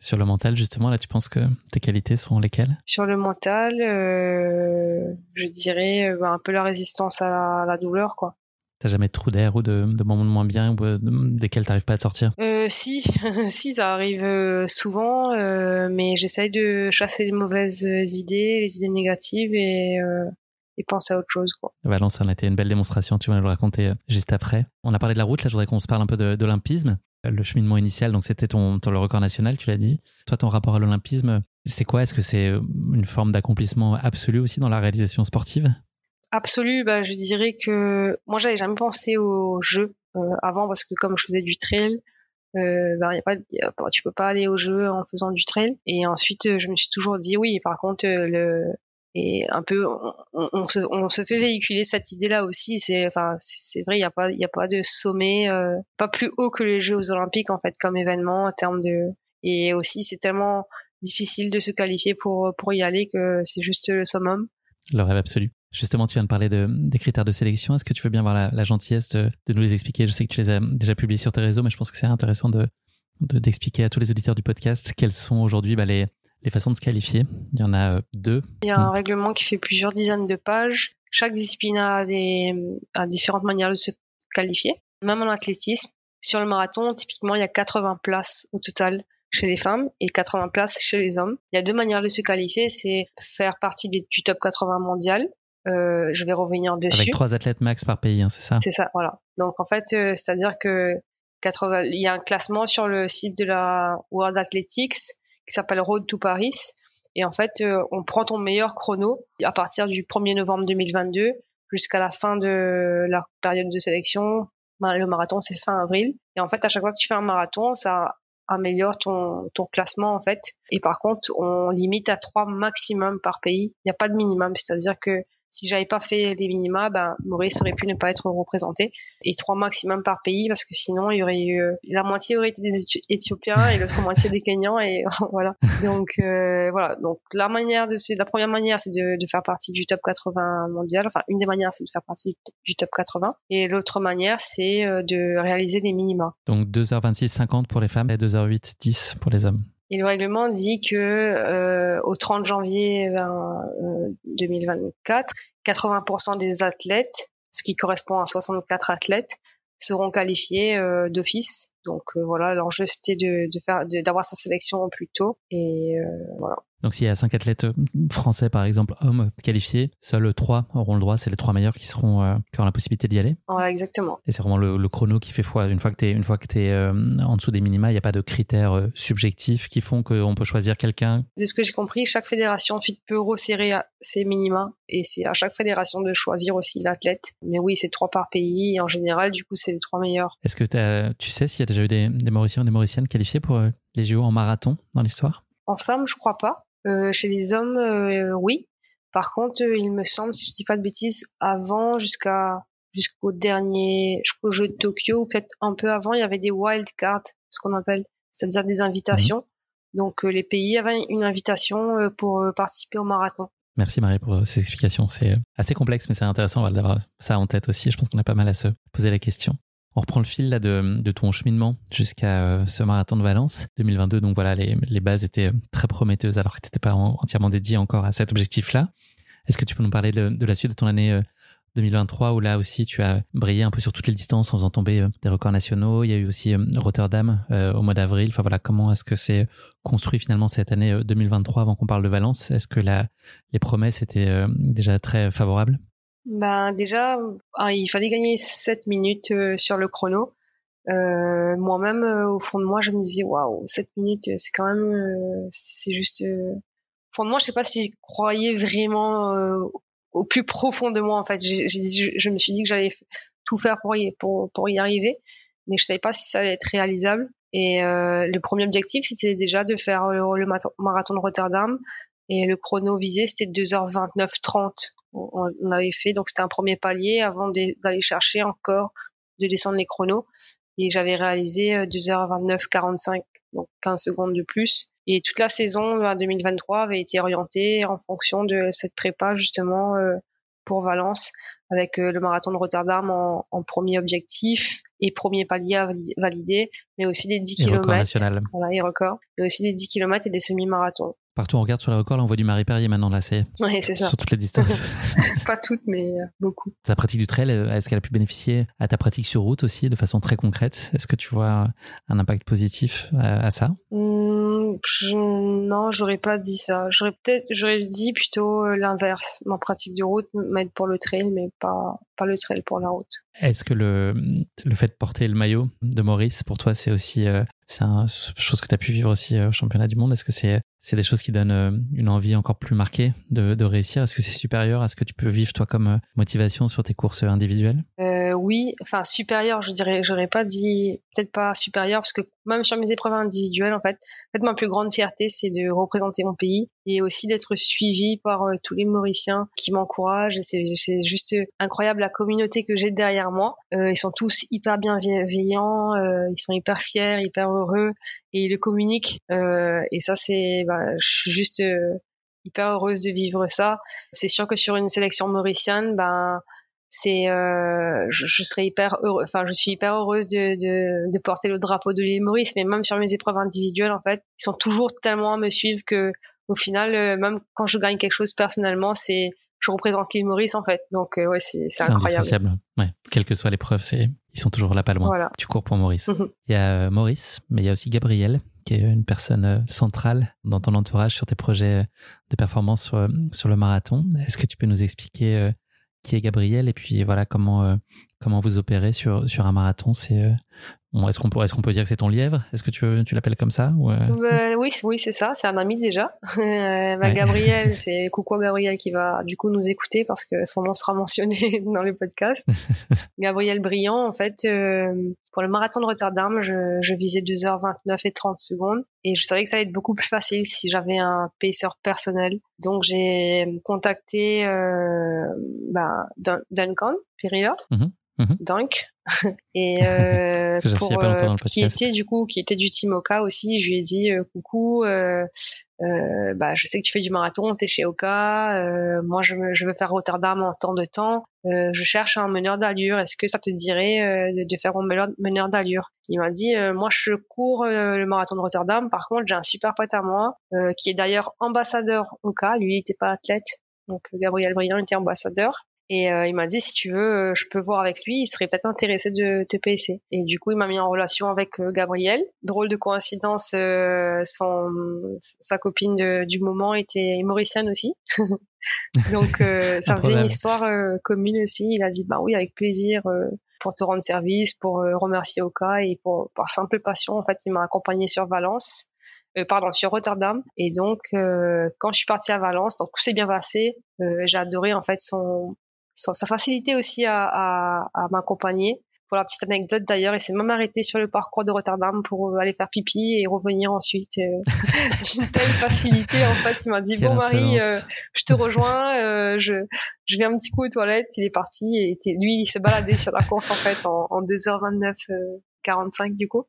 sur le mental justement là tu penses que tes qualités sont lesquelles? Sur le mental je dirais bah, un peu la résistance à la douleur quoi T'as jamais de trou d'air ou de, de, moments de moins bien ou euh, desquels t'arrives pas à te sortir? Euh, Si, si, ça arrive euh, souvent, euh, mais j'essaye de chasser les mauvaises idées, les idées négatives et, euh, et penser à autre chose. Quoi. Valence, ça a été une belle démonstration, tu vas nous le raconter juste après. On a parlé de la route, là je voudrais qu'on se parle un peu d'olympisme. Le cheminement initial, donc c'était ton, ton, le record national, tu l'as dit. Toi, ton rapport à l'olympisme, c'est quoi? Est-ce que c'est une forme d'accomplissement absolu aussi dans la réalisation sportive? Absolu, bah, je dirais que moi j'avais jamais pensé au jeu euh, avant parce que comme je faisais du trail, euh, bah, y a pas, y a tu peux pas aller au jeu en faisant du trail. Et ensuite, je me suis toujours dit oui. Par contre, euh, le et un peu, on, on, se, on se fait véhiculer cette idée-là aussi. C'est, enfin, c'est vrai, il y a pas, il y a pas de sommet, euh, pas plus haut que les Jeux olympiques en fait comme événement en termes de. Et aussi, c'est tellement difficile de se qualifier pour pour y aller que c'est juste le summum. Le rêve absolu. Justement, tu viens de parler de, des critères de sélection. Est-ce que tu veux bien avoir la, la gentillesse de, de, nous les expliquer? Je sais que tu les as déjà publiés sur tes réseaux, mais je pense que c'est intéressant de d'expliquer à tous les auditeurs du podcast quelles sont aujourd'hui bah, les, les façons de se qualifier. Il y en a euh, deux. Il y a un règlement qui fait plusieurs dizaines de pages. Chaque discipline a, des, a différentes manières de se qualifier. Même en athlétisme, sur le marathon, typiquement, il y a 80 places au total chez les femmes et 80 places chez les hommes. Il y a deux manières de se qualifier, c'est faire partie des, du top 80 mondial euh, je vais revenir dessus. Avec trois athlètes max par pays, hein, c'est ça? C'est ça, voilà. Donc en fait, euh, c'est-à-dire que 80, il y a un classement sur le site de la World Athletics qui s'appelle Road to Paris. Et en fait, euh, on prend ton meilleur chrono à partir du 1er novembre 2022 jusqu'à la fin de la période de sélection. Le marathon, c'est fin avril. Et en fait, à chaque fois que tu fais un marathon, ça améliore ton, ton classement en fait. Et par contre, on limite à trois maximum par pays. Il n'y a pas de minimum, c'est-à-dire que si j'avais pas fait les minima, ben, Maurice aurait pu ne pas être représenté. Et trois maximum par pays, parce que sinon, il y aurait eu, euh, la moitié aurait été des Éthiopiens et l'autre moitié des Kenyans, et voilà. Donc, euh, voilà. Donc, la manière de, la première manière, c'est de, de, faire partie du top 80 mondial. Enfin, une des manières, c'est de faire partie du top 80. Et l'autre manière, c'est euh, de réaliser les minima. Donc, 2h26, 50 pour les femmes et 2h08, 10 pour les hommes. Et le règlement dit que euh, au 30 janvier euh, 2024, 80% des athlètes, ce qui correspond à 64 athlètes, seront qualifiés euh, d'office. Donc euh, voilà, l'enjeu c'était de, de faire, d'avoir sa sélection plus tôt. Et euh, voilà. Donc s'il y a cinq athlètes euh, français, par exemple, hommes qualifiés, seuls trois auront le droit. C'est les trois meilleurs qui seront euh, qui auront la possibilité d'y aller. Voilà, exactement. Et c'est vraiment le, le, chrono qui fait foi. Une fois que tu es, une fois que es, en dessous des minima, il n'y a pas de critères subjectifs qui font qu'on peut choisir quelqu'un. De ce que j'ai compris, chaque fédération peut resserrer ses minima et c'est à chaque fédération de choisir aussi l'athlète. Mais oui, c'est trois par pays et en général, du coup, c'est les trois meilleurs. Est-ce que tu sais s'il y a déjà eu des, des Mauriciens ou des Mauriciennes qualifiés pour les JO en marathon dans l'histoire? En femme, je crois pas. Euh, chez les hommes, euh, oui. Par contre, euh, il me semble, si je dis pas de bêtises, avant, jusqu'à jusqu'au dernier, jusqu'au jeu de Tokyo, ou peut-être un peu avant, il y avait des wild cards, ce qu'on appelle, c'est-à-dire des invitations. Mmh. Donc les pays avaient une invitation pour participer au marathon. Merci Marie pour ces explications. C'est assez complexe, mais c'est intéressant d'avoir ça en tête aussi. Je pense qu'on a pas mal à se poser la question. On reprend le fil là de, de ton cheminement jusqu'à euh, ce marathon de Valence 2022. Donc voilà, les, bases étaient euh, très prometteuses alors que tu n'étais pas entièrement dédié encore à cet objectif-là. Est-ce que tu peux nous parler de, la suite de ton année 2023 euh, où là aussi tu as brillé un peu sur toutes les distances en faisant tomber des records nationaux. Il y a eu aussi Rotterdam au mois d'avril. Enfin voilà, comment est-ce que c'est construit finalement cette année 2023 avant qu'on parle de Valence? Est-ce que les promesses étaient déjà très favorables? Ben déjà, ah, il fallait gagner 7 minutes euh, sur le chrono. Euh, moi-même, euh, au fond de moi, je me disais, waouh, 7 minutes, c'est quand même, c'est juste. au fond de moi, je sais pas si je croyais vraiment au plus profond de moi en fait. J'ai, je me suis dit que j'allais tout faire pour y, pour, pour y arriver, mais je savais pas si ça allait être réalisable. Et euh, le premier objectif, c'était déjà de faire le, marathon de Rotterdam. Et le chrono visé, c'était 2h29-30. On, on l'avait fait, donc c'était un premier palier avant d'aller chercher encore de descendre les chronos. Et j'avais réalisé 2h29-45, euh, donc 15 secondes de plus. Et toute la saison 2023 avait été orientée en fonction de cette prépa justement euh, pour Valence, avec euh, le marathon de Rotterdam en, en, premier objectif et premier palier à valider, mais aussi des 10 km. Voilà, et record. Mais aussi des 10 km et des semi-marathons. Partout on regarde sur le record, là, on voit du Marie Perrier maintenant, là, c'est ouais, sur toutes les distances. Pas toutes, mais euh, beaucoup. Ta pratique du trail, euh, est-ce qu'elle a pu bénéficier à ta pratique sur route aussi, de façon très concrète? Est-ce que tu vois un impact positif à, ça? Mmh, je, Non, j'aurais pas dit ça. J'aurais peut-être, j'aurais dit plutôt euh, l'inverse. Ma pratique de route m'aide pour le trail, mais pas, pas le trail pour la route. Est-ce que le, le fait de porter le maillot de Maurice, pour toi, c'est aussi c'est une chose que tu as pu vivre aussi au championnat du monde. Est-ce que c'est des choses qui donnent euh, une envie encore plus marquée de, réussir? Est-ce que c'est supérieur à ce que tu peux vivre toi comme euh, motivation sur tes courses individuelles? Euh, Oui, enfin supérieur, je dirais, j'aurais pas dit peut-être pas supérieur parce que même sur mes épreuves individuelles, en fait, en fait ma plus grande fierté c'est de représenter mon pays et aussi d'être suivi par tous les Mauriciens qui m'encouragent. C'est juste incroyable la communauté que j'ai derrière moi. ils sont tous hyper bienveillants, ils sont hyper fiers, hyper heureux et ils le communiquent. et ça c'est bah, je suis juste euh, hyper heureuse de vivre ça. C'est sûr que sur une sélection mauricienne, ben c'est euh, je, serais hyper heureux, enfin je suis hyper heureuse de, de, de porter le drapeau de l'île Maurice, mais même sur mes épreuves individuelles en fait, ils sont toujours tellement à me suivre que au final, euh, même quand je gagne quelque chose personnellement, c'est je représente l'île Maurice en fait. Donc ouais, c'est incroyable. Ouais, quelle que soit l'épreuve, c'est ils sont toujours là pas loin. Voilà. Tu cours pour Maurice. Mhm. Il y a Maurice, mais il y a aussi Gabriel qui est une personne euh, centrale dans ton entourage sur tes projets de performance sur, sur le marathon. Est-ce que tu peux nous expliquer euh, qui est Gabriel et puis voilà comment euh, comment vous opérez sur sur un marathon C'est est-ce qu'on peut, est qu'on peut dire que c'est ton lièvre? Est-ce que tu, tu l'appelles comme ça ou euh? bah, Oui, oui c'est ça. C'est un ami déjà. bah, Gabriel, c'est coucou Gabriel qui va du coup nous écouter parce que son nom sera mentionné dans le podcast. Gabriel Brillant, en fait, euh, pour le marathon de Rotterdam, je, je visais 2h29 et 30 secondes et je savais que ça allait être beaucoup plus facile si j'avais un paceur personnel. Donc j'ai contacté euh, bah, Duncan Pirilla. Mm-hmm. Mm-hmm. Donc, et euh, pour, euh, qui était du coup qui était du team Oka aussi je lui ai dit euh, coucou euh, bah je sais que tu fais du marathon t'es chez Oka moi je, je veux faire Rotterdam en temps de temps je cherche un meneur d'allure est-ce que ça te dirait de, de, faire mon meneur d'allure? Il m'a dit moi je cours le marathon de Rotterdam par contre j'ai un super pote à moi qui est d'ailleurs ambassadeur Oka lui il était pas athlète donc Gabriel Briand était ambassadeur et euh, il m'a dit si tu veux, euh, je peux voir avec lui, il serait peut-être intéressé de te PSC. Et du coup, il m'a mis en relation avec euh, Gabriel. Drôle de coïncidence, son, sa copine du moment était mauricienne aussi. Donc ça faisait une histoire commune aussi. Il a dit bah oui, avec plaisir pour te rendre service, pour remercier Oka et pour par simple passion, en fait, il m'a accompagné sur Valence. pardon, sur Rotterdam. Et donc, quand je suis partie à Valence, donc tout s'est bien passé. j'ai adoré en fait son sa facilité aussi à, à, à m'accompagner. Pour la petite anecdote d'ailleurs, il s'est même arrêté sur le parcours de Rotterdam pour euh, aller faire pipi et revenir ensuite. Euh, une telle facilité en fait. Il m'a dit bon Marie, euh, je te rejoins, euh, je je viens un petit coup aux toilettes. Il est parti et lui il s'est baladé sur la course en fait en, en 2h29 45 du coup.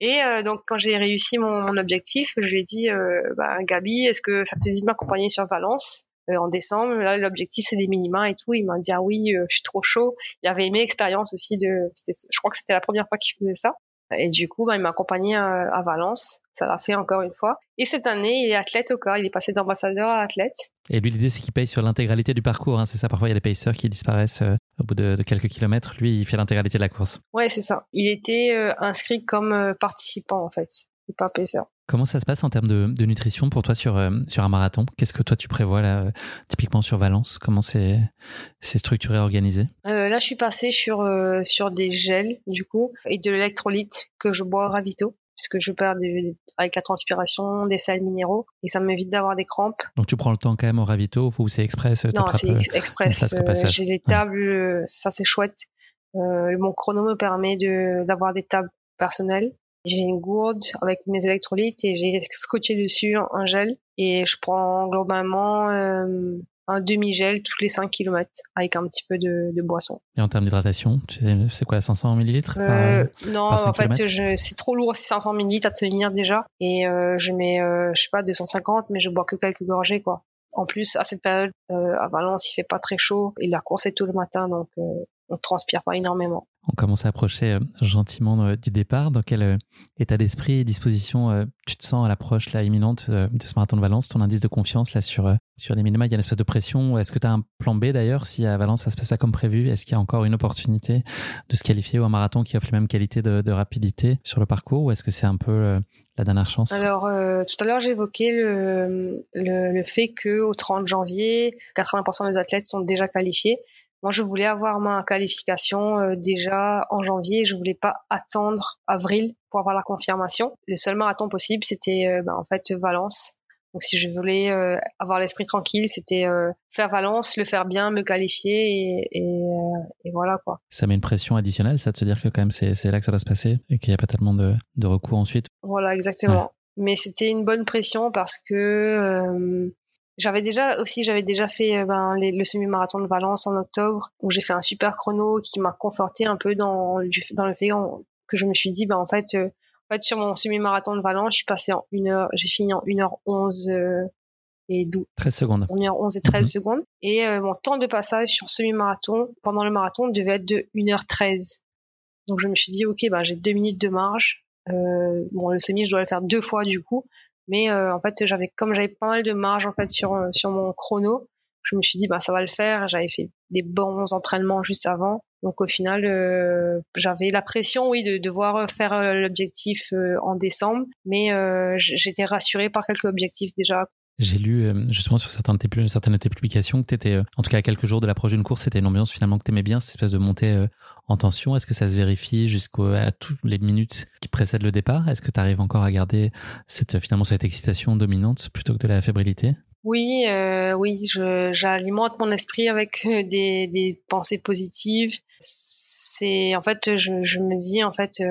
Et euh, donc quand j'ai réussi mon, mon, objectif, je lui ai dit euh, bah, Gabi, est-ce que ça te dit de m'accompagner sur Valence? euh, en décembre. Là, l'objectif c'est des minima et tout. Il m'a dit ah oui, euh, je suis trop chaud. Il avait aimé l'expérience aussi de. Je crois que c'était la première fois qu'il faisait ça. Et du coup, bah, il m'a accompagné à, à, Valence. Ça l'a fait encore une fois. Et cette année, il est athlète au cas. Il est passé d'ambassadeur à athlète. Et lui, l'idée, c'est qu'il paye sur l'intégralité du parcours. Hein. C'est ça. Parfois, il y a des payeurs qui disparaissent euh, au bout de, de, quelques kilomètres. Lui, il fait l'intégralité de la course. Ouais, c'est ça. Il était inscrit comme participant, en fait. Pas. Comment ça se passe en termes de, de nutrition pour toi sur, euh, sur un marathon? Qu'est-ce que toi tu prévois là, typiquement sur Valence? Comment c'est structuré, organisé? Euh, Là, je suis passée sur, euh, sur des gels du coup et de l'électrolyte que je bois ravito. puisque je perds avec la transpiration des sels minéraux et ça m'évite d'avoir des crampes. Donc tu prends le temps quand même au ravito ou c'est express Non, c'est express. J'ai les tables, ça c'est chouette. mon chrono me permet de d'avoir des tables personnelles j'ai une gourde avec mes électrolytes et j'ai scotché dessus un gel et je prends globalement euh, un demi-gel tous les 5 km avec un petit peu de, de boisson. Et en termes d'hydratation, c'est quoi, 500 millilitres euh, Non, en fait, c'est trop lourd, c'est 500 millilitres à tenir déjà. Et euh, je mets, euh, je sais pas, 250, mais je bois que quelques gorgées, quoi. En plus, à cette période, euh, à Valence, il fait pas très chaud et la course est tout le matin, donc euh, on transpire pas énormément. On commence à approcher euh, gentiment euh, du départ. Dans quel euh, état d'esprit et disposition tu te sens à l'approche là, imminente de ce marathon de Valence? Ton indice de confiance là sur, sur les minima, il y a une espèce de pression. Est-ce que tu as un plan B d'ailleurs? Si à Valence ça se passe pas comme prévu Est-ce qu'il y a encore une opportunité de se qualifier ou un marathon qui offre les mêmes qualités de, rapidité sur le parcours ou est-ce que c'est un peu la dernière chance? Alors, tout à l'heure, j'évoquais le, le, le, fait qu'au 30 janvier, 80% des athlètes sont déjà qualifiés. Moi, je voulais avoir ma qualification euh, déjà en janvier. Je voulais pas attendre avril pour avoir la confirmation. Le seul marathon possible, c'était euh, ben, en fait Valence. Donc, si je voulais euh, avoir l'esprit tranquille, c'était faire Valence, le faire bien, me qualifier et, et, voilà quoi. Ça met une pression additionnelle, ça, de se dire que quand même c'est là que ça va se passer et qu'il n'y a pas tellement de, de recours ensuite. Voilà, exactement. Mais c'était une bonne pression parce que j'avais déjà aussi, j'avais déjà fait euh, ben, le semi-marathon de Valence en octobre, où j'ai fait un super chrono qui m'a conforté un peu dans, dans le fait que je me suis dit, ben, en fait, euh, en fait, sur mon semi-marathon de Valence, je suis passé en une heure, j'ai fini en 1h11 euh, et 12. 13 secondes. 1h11 et 13 mhm. secondes. Et mon temps de passage sur semi-marathon, pendant le marathon, devait être de 1h13. Donc je me suis dit, ok, ben, j'ai deux minutes de marge. bon, le semi, je dois le faire deux fois du coup. Mais euh, en fait, j'avais comme j'avais pas mal de marge en fait sur euh, sur mon chrono, je me suis dit bah ça va le faire. J'avais fait des bons entraînements juste avant, donc au final euh, j'avais la pression oui de devoir faire l'objectif en décembre, mais j'étais rassurée par quelques objectifs déjà j'ai lu euh, justement sur tes, certaines de tes publications que tu étais, euh, en tout cas à quelques jours de l'approche d'une course, c'était une ambiance finalement que tu aimais bien, cette espèce de montée euh, en tension. Est-ce que ça se vérifie jusqu'à toutes les minutes qui précèdent le départ? Est-ce que tu arrives encore à garder cette, finalement cette excitation dominante plutôt que de la fébrilité? Oui, oui, j'alimente mon esprit avec des, pensées positives. En fait, je, me dis en fait,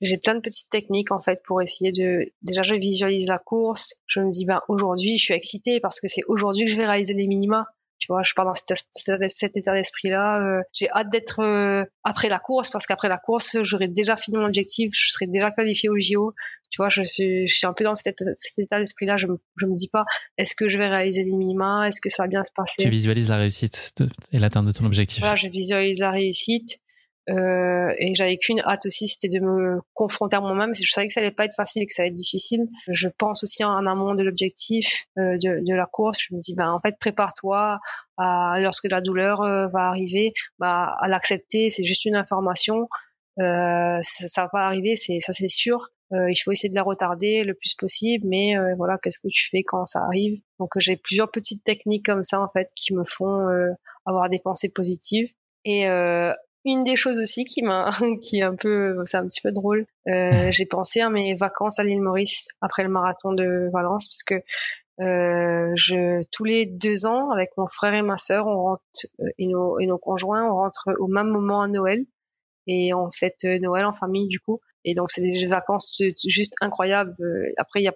j'ai plein de petites techniques en fait pour essayer de déjà je visualise la course. Je me dis ben aujourd'hui je suis excitée parce que c'est aujourd'hui que je vais réaliser les minima. Tu vois je pars dans cet, cet état d'esprit là euh, j'ai hâte d'être euh, après la course parce qu'après la course j'aurai déjà fini mon objectif. Je serai déjà qualifié au JO tu vois je suis je suis un peu dans cet, état d'esprit là je me, je me dis pas est-ce que je vais réaliser les minima? Est-ce que ça va bien se passer? Tu visualises la réussite et l'atteinte de ton objectif? Voilà je visualise la réussite euh, et j'avais qu'une hâte aussi, c'était de me confronter à moi-même. Je savais que ça allait pas être facile et que ça allait être difficile. Je pense aussi en amont de l'objectif euh, de, de, la course. Je me dis, ben en fait, prépare-toi à lorsque la douleur euh, va arriver, bah à l'accepter. C'est juste une information. Euh, ça, ça, va arriver, c'est ça c'est sûr. Euh, il faut essayer de la retarder le plus possible, mais voilà, qu'est-ce que tu fais quand ça arrive? Donc j'ai plusieurs petites techniques comme ça en fait qui me font avoir des pensées positives. Et euh, une des choses aussi qui m'a, qui est un peu, c'est un petit peu drôle. Euh, j'ai pensé à mes vacances à l'île Maurice après le marathon de Valence parce que euh, je tous les deux ans avec mon frère et ma sœur, on rentre euh, et nos et nos conjoints, on rentre au même moment à Noël et on fête Noël en famille du coup. Et donc c'est des vacances juste incroyables. Après il y a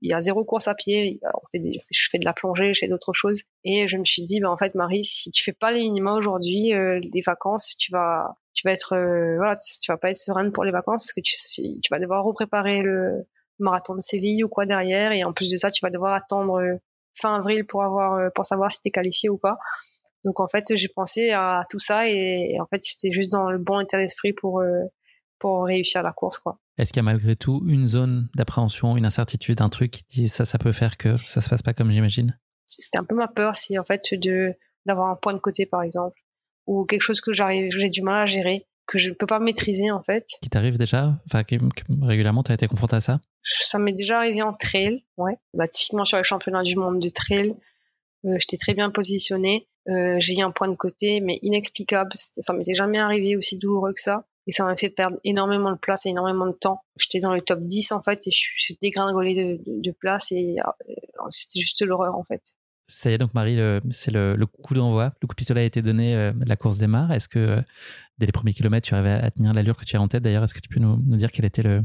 il y a zéro course à pied. Je fais de la plongée, je fais d'autres choses. Et je me suis dit, ben en fait, Marie, si tu fais pas les minima aujourd'hui, euh, les vacances, tu vas, tu vas être, euh, voilà, tu vas pas être sereine pour les vacances parce que tu, vas devoir repréparer le marathon de Séville ou quoi derrière. Et en plus de ça, tu vas devoir attendre euh, fin avril pour avoir, pour savoir si t'es qualifié ou pas. Donc en fait, j'ai pensé à tout ça et, et en fait, j'étais juste dans le bon état d'esprit pour pour réussir la course. quoi. Est-ce qu'il y a malgré tout une zone d'appréhension, une incertitude, un truc qui dit ça, ça peut faire que ça se passe pas comme j'imagine? C'était un peu ma peur, c'est en fait de d'avoir un point de côté par exemple, ou quelque chose que j'arrive, j'ai du mal à gérer, que je ne peux pas maîtriser en fait. Qui t'arrive déjà? Enfin, régulièrement, tu as été confronté à ça? Ça m'est déjà arrivé en trail, ouais. Bah, typiquement sur les championnats du monde de trail, euh, j'étais très bien positionnée. Euh, j'ai eu un point de côté, mais inexplicable. Ça m'était jamais arrivé aussi douloureux que ça Et ça m'a fait perdre énormément de place et énormément de temps. J'étais dans le top 10 en fait et je suis dégringolée de, place et euh, c'était juste l'horreur en fait. Ça y est, donc Marie, c'est le, coup d'envoi. Le coup de pistolet a été donné, euh, la course démarre. Est-ce que euh, dès les premiers kilomètres, tu arrivais à tenir l'allure que tu as en tête? D'ailleurs, est-ce que tu peux nous, dire quel était le,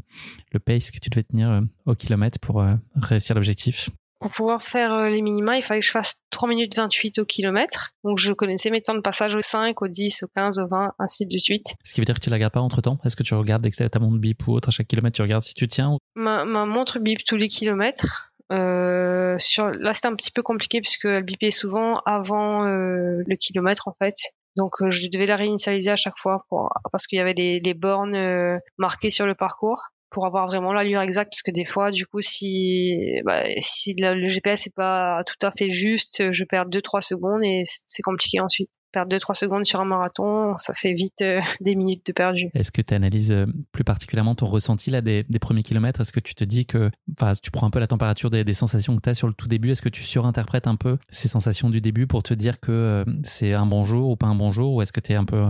pace que tu devais tenir au kilomètre pour réussir l'objectif? Pour pouvoir faire les minima, il fallait que je fasse 3 minutes 28 au kilomètre. Donc je connaissais mes temps de passage au 5, au 10, au 15, au 20, ainsi de suite. Ce qui veut dire que tu ne la regardes pas entre temps Est-ce que tu regardes ta montre bip ou autre à chaque kilomètre Tu regardes si tu tiens ma, ma montre bip tous les kilomètres. Euh, sur, là, c'était un petit peu compliqué puisque elle bipait souvent avant euh, le kilomètre en fait. Donc, euh, je devais la réinitialiser à chaque fois pour, parce qu'il y avait des, des bornes euh, marquées sur le parcours pour avoir vraiment l'allure exacte parce que des fois du coup si bah, si le, GPS est pas tout à fait juste je perds 2-3 secondes et c'est compliqué ensuite perdre 2-3 secondes sur un marathon, ça fait vite euh, des minutes de perdu. Est-ce que tu analyses euh, plus particulièrement ton ressenti là, des, premiers kilomètres? Est-ce que tu te dis que tu prends un peu la température des, sensations que tu as sur le tout début? Est-ce que tu surinterprètes un peu ces sensations du début pour te dire que euh, c'est un bon jour ou pas un bon jour? Ou est-ce que tu es un peu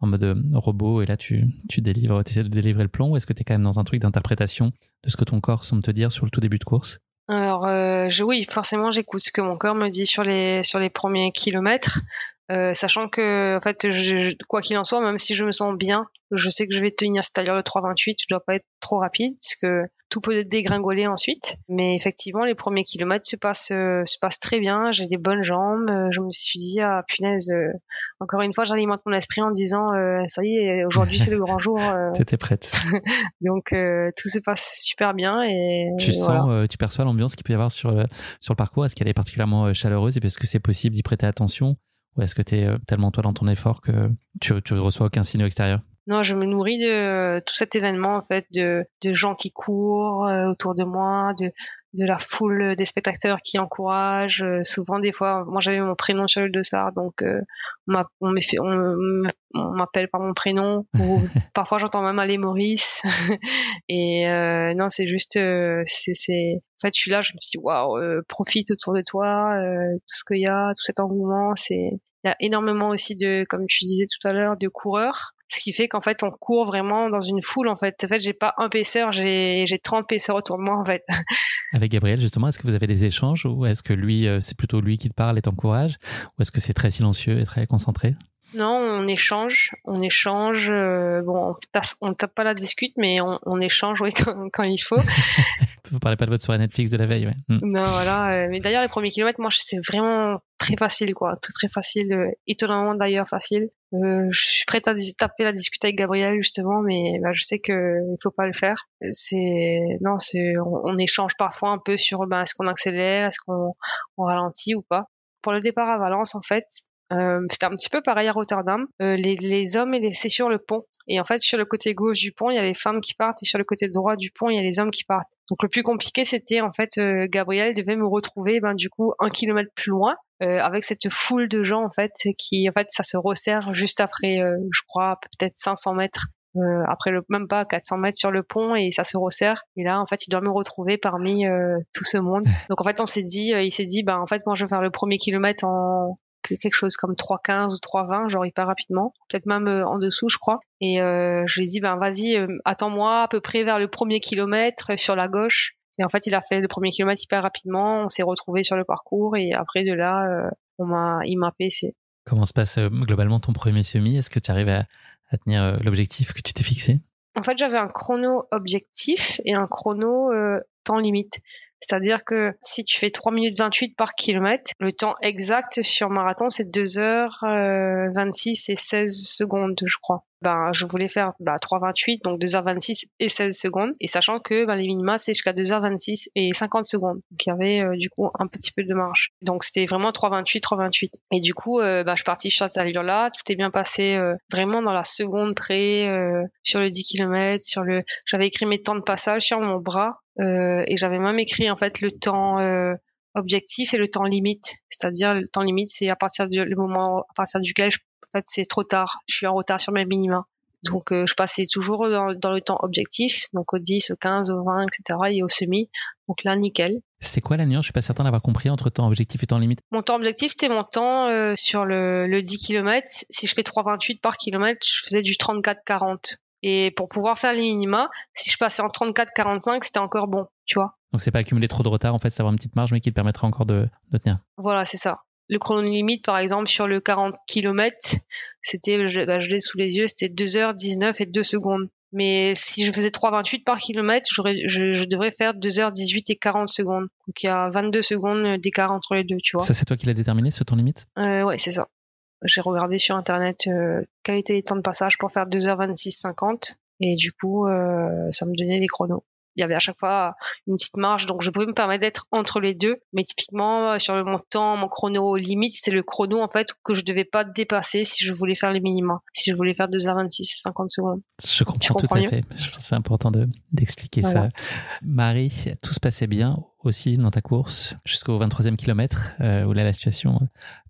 en mode robot et là tu, tu délivres, essaies de délivrer le plan Ou est-ce que tu es quand même dans un truc d'interprétation de ce que ton corps semble te dire sur le tout début de course? Alors je, oui, forcément j'écoute ce que mon corps me dit sur les sur les premiers kilomètres. Euh, sachant que en fait je, quoi qu'il en soit même si je me sens bien je sais que je vais tenir allure de 3,28 je dois pas être trop rapide puisque tout peut dégringoler ensuite. Mais effectivement les premiers kilomètres se passent euh, se passent très bien. J'ai des bonnes jambes. Euh, je me suis dit ah punaise encore une fois j'alimente mon esprit en disant ça y est aujourd'hui c'est le grand jour t'étais prête. Donc tout se passe super bien et tu sens tu perçois l'ambiance qu'il peut y avoir sur sur le parcours? Est-ce qu'elle est particulièrement chaleureuse? Et est-ce que c'est possible d'y prêter attention? Ou est-ce que tu es euh, tellement toi dans ton effort que tu, ne reçois aucun signe extérieur? Non, je me nourris de euh, tout cet événement en fait, de, de gens qui courent euh, autour de moi, de, de la foule des spectateurs qui encouragent. souvent, des fois, moi j'avais mon prénom sur le dossard, donc on m'appelle par mon prénom. Ou parfois, j'entends même aller Maurice. et non, c'est juste, c'est, c'est, en fait, je suis là, je me dis waouh, profite autour de toi, tout ce qu'il y a, tout cet engouement, c'est il y a énormément aussi de, comme tu disais tout à l'heure, de coureurs. Ce qui fait qu'en fait, on court vraiment dans une foule. En fait, en fait, j'ai pas un paisseur, j'ai j'ai 30 paisseurs autour de moi, en fait. Avec Gabriel, justement, est-ce que vous avez des échanges ou est-ce que lui, euh, c'est plutôt lui qui te parle et t'encourage, ou est-ce que c'est très silencieux et très concentré? Non, on échange, on échange. Euh, bon, on tape pas la discute, mais on, échange, oui, quand, il faut. Vous parlez pas de votre soirée Netflix de la veille, ouais. Hmm. Non, voilà. Euh, mais d'ailleurs, les premiers kilomètres, moi, c'est vraiment très facile, quoi. Très, très facile. Euh, étonnamment, d'ailleurs, facile. je suis prête à taper la discute avec Gabriel, justement, mais bah, je sais que il faut pas le faire. C'est, non, c'est, on, échange parfois un peu sur, bah, est-ce qu'on accélère, est-ce qu'on ralentit ou pas. Pour le départ à Valence, en fait, euh, c'était un petit peu pareil à Rotterdam. Euh, les, les, hommes, c'est sur le pont. Et en fait, sur le côté gauche du pont, il y a les femmes qui partent, et sur le côté droit du pont, il y a les hommes qui partent. Donc le plus compliqué, c'était en fait, euh, Gabriel devait me retrouver, ben du coup, un kilomètre plus loin, euh, avec cette foule de gens en fait, qui en fait, ça se resserre juste après, euh, je crois, peut-être 500 mètres. après le même pas 400 mètres sur le pont et ça se resserre et là en fait il doit me retrouver parmi tout ce monde donc en fait on s'est dit il s'est dit ben en fait moi je vais faire le premier kilomètre en quelque chose comme 3,15 ou 3,20, genre hyper rapidement, peut-être même euh, en dessous, je crois. Et euh, je lui ai dit, ben vas-y, euh, attends-moi à peu près vers le premier kilomètre sur la gauche. Et en fait, il a fait le premier kilomètre hyper rapidement. On s'est retrouvé sur le parcours et après de là, on m'a, il m'a PC. Comment se passe globalement ton premier semi? Est-ce que tu arrives à, à tenir l'objectif que tu t'es fixé? En fait, j'avais un chrono objectif et un chrono temps limite. C'est-à-dire que si tu fais 3 minutes 28 par kilomètre, le temps exact sur marathon, c'est 2 h 26 et 16 secondes, je crois. Ben, je voulais faire bah, 3h28, donc 2h26 et 16 secondes. Et sachant que ben, les minima, c'est jusqu'à 2h26 et 50 secondes. Donc il y avait euh, du coup un petit peu de marge. Donc c'était vraiment 3h28, 3h28. Et du coup, euh, ben, je suis partie sur cette allure-là. Tout est bien passé euh, vraiment dans la seconde près, sur le 10 km, sur le... J'avais écrit mes temps de passage sur mon bras euh, et j'avais même écrit en fait le temps euh, objectif et le temps limite. C'est-à-dire le temps limite, c'est à partir du le moment à partir duquel je, en fait c'est trop tard. Je suis en retard sur mes minima. Donc euh, je passais toujours dans, dans, le temps objectif, donc au 10, au 15, au 20, etc. et au semi. Donc là, nickel. C'est quoi la nuance? Je suis pas certain d'avoir compris entre temps objectif et temps limite. Mon temps objectif, c'était mon temps euh, sur le, le 10 km. Si je fais 3,28 par kilomètre, je faisais du 34-40. Et pour pouvoir faire les minima, si je passais en 34-45, c'était encore bon, tu vois. Donc c'est pas accumuler trop de retard, en fait, c'est avoir une petite marge, mais qui te permettra encore de, de tenir. Voilà, c'est ça. Le chrono limite, par exemple, sur le 40 km, c'était, je, bah, je l'ai sous les yeux, c'était 2h19 et 2 secondes. Mais si je faisais 3,28 par kilomètre, je, je, devrais faire 2h18 et 40 secondes. Donc il y a 22 secondes d'écart entre les deux, tu vois. Ça, c'est toi qui l'as déterminé, ce temps limite? Euh, Ouais, c'est ça. J'ai regardé sur Internet euh, quels étaient les temps de passage pour faire 2h26, 50. Et du coup, euh, ça me donnait les chronos il y avait à chaque fois une petite marge, donc je pouvais me permettre d'être entre les deux. Mais typiquement, euh, sur le montant, mon chrono limite, c'est le chrono en fait que je devais pas dépasser si je voulais faire les minima, si je voulais faire 2h26 et 50 secondes. Je comprends, tout à fait. C'est important d'expliquer ça. Marie, tout se passait bien aussi dans ta course jusqu'au 23e kilomètre euh, où là la situation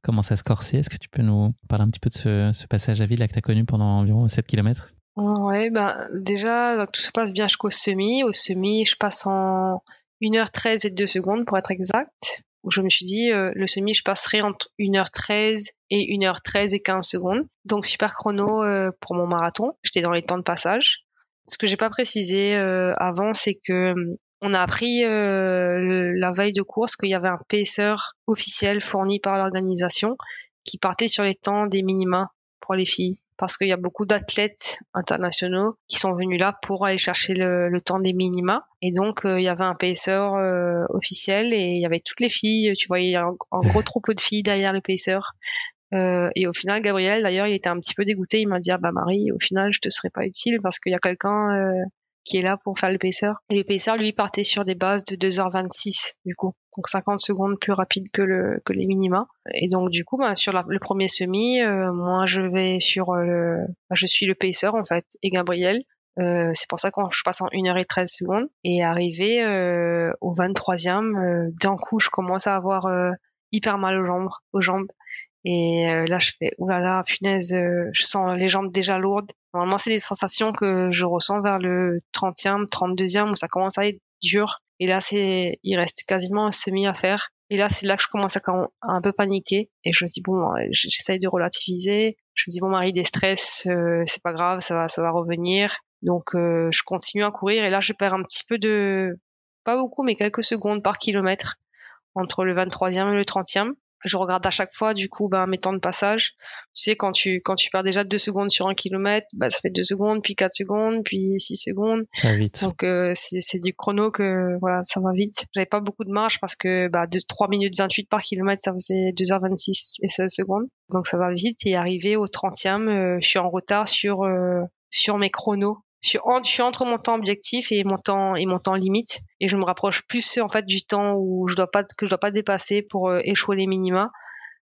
commence à se corser. Est-ce que tu peux nous parler un petit peu de ce, ce passage à vide là que tu as connu pendant environ 7 kilomètres? Ouais, ben déjà, tout se passe bien jusqu'au semi. Au semi, je passe en 1h13 et 2 secondes pour être exact. Où je me suis dit, euh, le semi, je passerai entre 1h13 et 1h13 et 15 secondes. Donc super chrono euh, pour mon marathon. J'étais dans les temps de passage. Ce que j'ai pas précisé euh, avant, c'est que on a appris la veille de course qu'il y avait un pacer officiel fourni par l'organisation qui partait sur les temps des minima pour les filles parce qu'il y a beaucoup d'athlètes internationaux qui sont venus là pour aller chercher le, temps des minima. Et donc, euh, il y avait un pacer euh, officiel et il y avait toutes les filles. Tu voyais un, un gros troupeau de filles derrière le pacer. Euh, et au final, Gabriel, d'ailleurs, il était un petit peu dégoûté. Il m'a dit, ah bah Marie, au final, je te serais pas utile parce qu'il y a quelqu'un euh, qui est là pour faire le pacer. Et le pacer, lui, partait sur des bases de 2h26, du coup. Donc 50 secondes plus rapide que, le, que les minima. Et donc, du coup, bah, sur le premier semi, euh, moi, je vais sur le... Bah, je suis le pacer, en fait, et Gabriel. Euh, c'est pour ça que je passe en 1h13 secondes. Et arrivé euh, au 23e, euh, d'un coup, je commence à avoir euh, hyper mal aux jambes. Aux jambes. Et euh, là, je fais, oulala, punaise, euh, je sens les jambes déjà lourdes. Normalement, c'est des sensations que je ressens vers le 30e, 32e, où ça commence à être dur. Et là, c'est, il reste quasiment un semi à faire. Et là, c'est là que je commence à, un peu paniquer. Et je me dis, bon, euh, j'essaye de relativiser. Je me dis, bon, Marie, des stress, c'est pas grave, ça va, ça va revenir. Donc, je continue à courir. Et là, je perds un petit peu de, pas beaucoup, mais quelques secondes par kilomètre entre le 23e et le 30e je regarde à chaque fois du coup ben mes temps de passage. Tu sais quand tu quand tu perds déjà deux secondes sur un kilomètre bah ça fait deux secondes puis quatre secondes puis six secondes. Ça va vite. Donc euh, c'est du chrono que voilà ça va vite. J'avais pas beaucoup de marge parce que bah de 3 minutes 28 par kilomètre ça faisait 2h26 et 16 secondes. Donc ça va vite. Et arrivé au 30e euh, je suis en retard sur euh, sur mes chronos je suis, entre mon temps objectif et mon temps limite et je me rapproche plus en fait du temps où je dois que je dois pas dépasser pour euh, échouer les minima.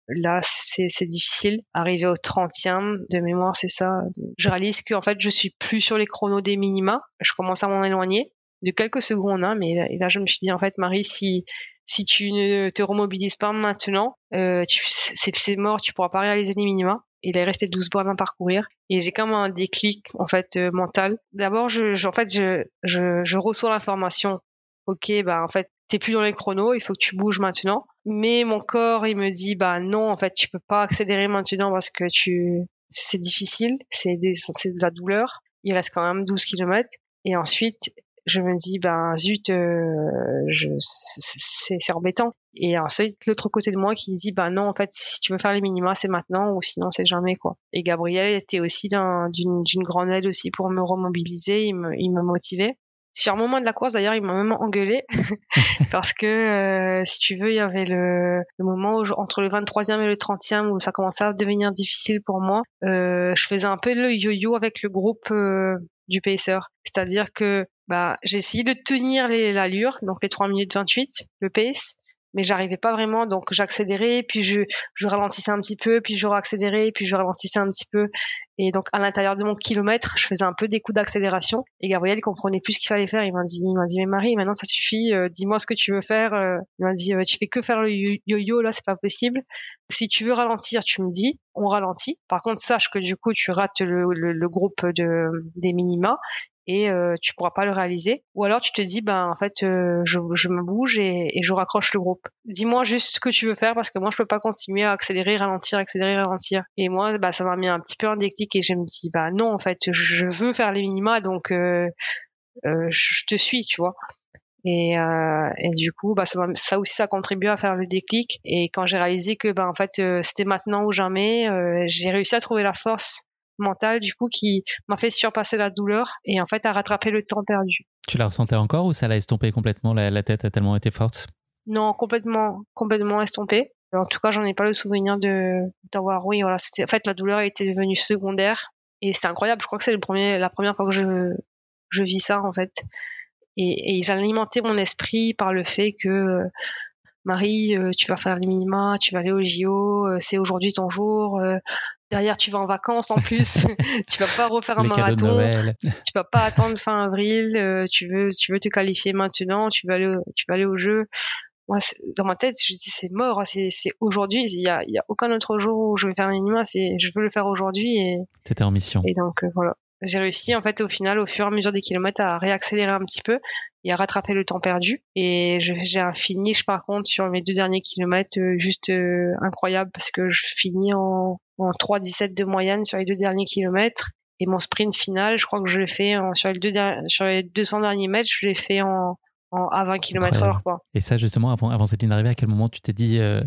Là, c'est difficile. Arriver au 30e de mémoire, c'est ça. Je réalise que en fait, je suis plus sur les chronos des minima. Je commence à m'en éloigner de quelques secondes, hein, mais là, je me suis dit en fait, Marie, si si tu ne te remobilises pas maintenant, euh, c'est mort, tu pourras pas réaliser les minima il est resté 12 bornes à parcourir et j'ai comme un déclic en fait euh, mental. D'abord, je, en fait, je, je, je reçois l'information. Ok, bah en fait, t'es plus dans les chronos, il faut que tu bouges maintenant. Mais mon corps, il me dit, bah non, en fait, tu peux pas accélérer maintenant parce que tu, c'est difficile, c'est de la douleur. Il reste quand même 12 km. Et ensuite, je me dis ben zut euh, c'est embêtant. Et ensuite l'autre côté de moi qui dit ben non en fait si tu veux faire les minima c'est maintenant ou sinon c'est jamais quoi. Et Gabriel était aussi d'une d'une grande aide aussi pour me remobiliser il me il me motivait sur un moment de la course d'ailleurs il m'a même engueulé parce que euh, si tu veux il y avait le, le moment où entre le 23e et le 30e où ça commençait à devenir difficile pour moi euh, je faisais un peu le yo-yo avec le groupe euh, du pacer. C'est-à-dire que bah, j'ai essayé de tenir l'allure, donc les 3 minutes 28, le pace, mais j'arrivais pas vraiment, donc j'accélérais, puis je, je ralentissais un petit peu, puis je réaccélérais, puis je ralentissais un petit peu. Et donc à l'intérieur de mon kilomètre, je faisais un peu des coups d'accélération. Et Gabriel il comprenait plus ce qu'il fallait faire. Il m'a dit, il m'a dit mais Marie, maintenant ça suffit. Euh, dis-moi ce que tu veux faire. Euh. il m'a dit, euh, tu fais que faire le yo-yo là, c'est pas possible. Si tu veux ralentir, tu me dis, on ralentit. Par contre, sache que du coup tu rates le, le, le groupe de des minima et euh, tu pourras pas le réaliser. Ou alors tu te dis, ben en fait, euh, je, je, me bouge et, et, je raccroche le groupe. Dis-moi juste ce que tu veux faire parce que moi je peux pas continuer à accélérer, ralentir, accélérer, ralentir. Et moi, bah ça m'a mis un petit peu un déclic et je me dis, bah non en fait, je veux faire les minima donc euh, euh je te suis, tu vois. Et, euh, et, du coup, bah, ça, ça, aussi, ça contribue à faire le déclic. Et quand j'ai réalisé que, bah, en fait, euh, c'était maintenant ou jamais, euh, j'ai réussi à trouver la force mentale, du coup, qui m'a fait surpasser la douleur et en fait à rattraper le temps perdu. Tu la ressentais encore ou ça l'a estompé complètement la, la, tête a tellement été forte? Non, complètement, complètement estompé. En tout cas, j'en ai pas le souvenir de d'avoir. Oui, voilà. C'était en fait la douleur était devenue secondaire et c'est incroyable. Je crois que c'est le premier, la première fois que je je vis ça en fait et, et j'alimentais mon esprit par le fait que euh, Marie, euh, tu vas faire les minima, tu vas aller au JO, euh, c'est aujourd'hui ton jour. derrière, tu vas en vacances en plus. tu vas pas refaire un les marathon. tu vas pas attendre fin avril. tu veux, tu veux te qualifier maintenant. Tu vas aller, tu vas aller au jeu. Moi, dans ma tête, je dis c'est mort. C'est, c'est aujourd'hui. Il y a, il y a aucun autre jour où je vais faire un minima. C'est, je veux le faire aujourd'hui. Et. T'étais en mission. Et donc voilà j'ai réussi en fait au final au fur et à mesure des kilomètres à réaccélérer un petit peu et à rattraper le temps perdu. Et j'ai un finish par contre sur mes deux derniers kilomètres euh, juste euh, incroyable parce que je finis en, en 3,17 de moyenne sur les deux derniers kilomètres. Et mon sprint final je crois que je l'ai fait sur les deux sur les 200 derniers mètres je l'ai fait en à 20 km. Quoi. Et ça, justement, avant, avant cette ligne d'arrivée, à quel moment tu t'es dit, euh,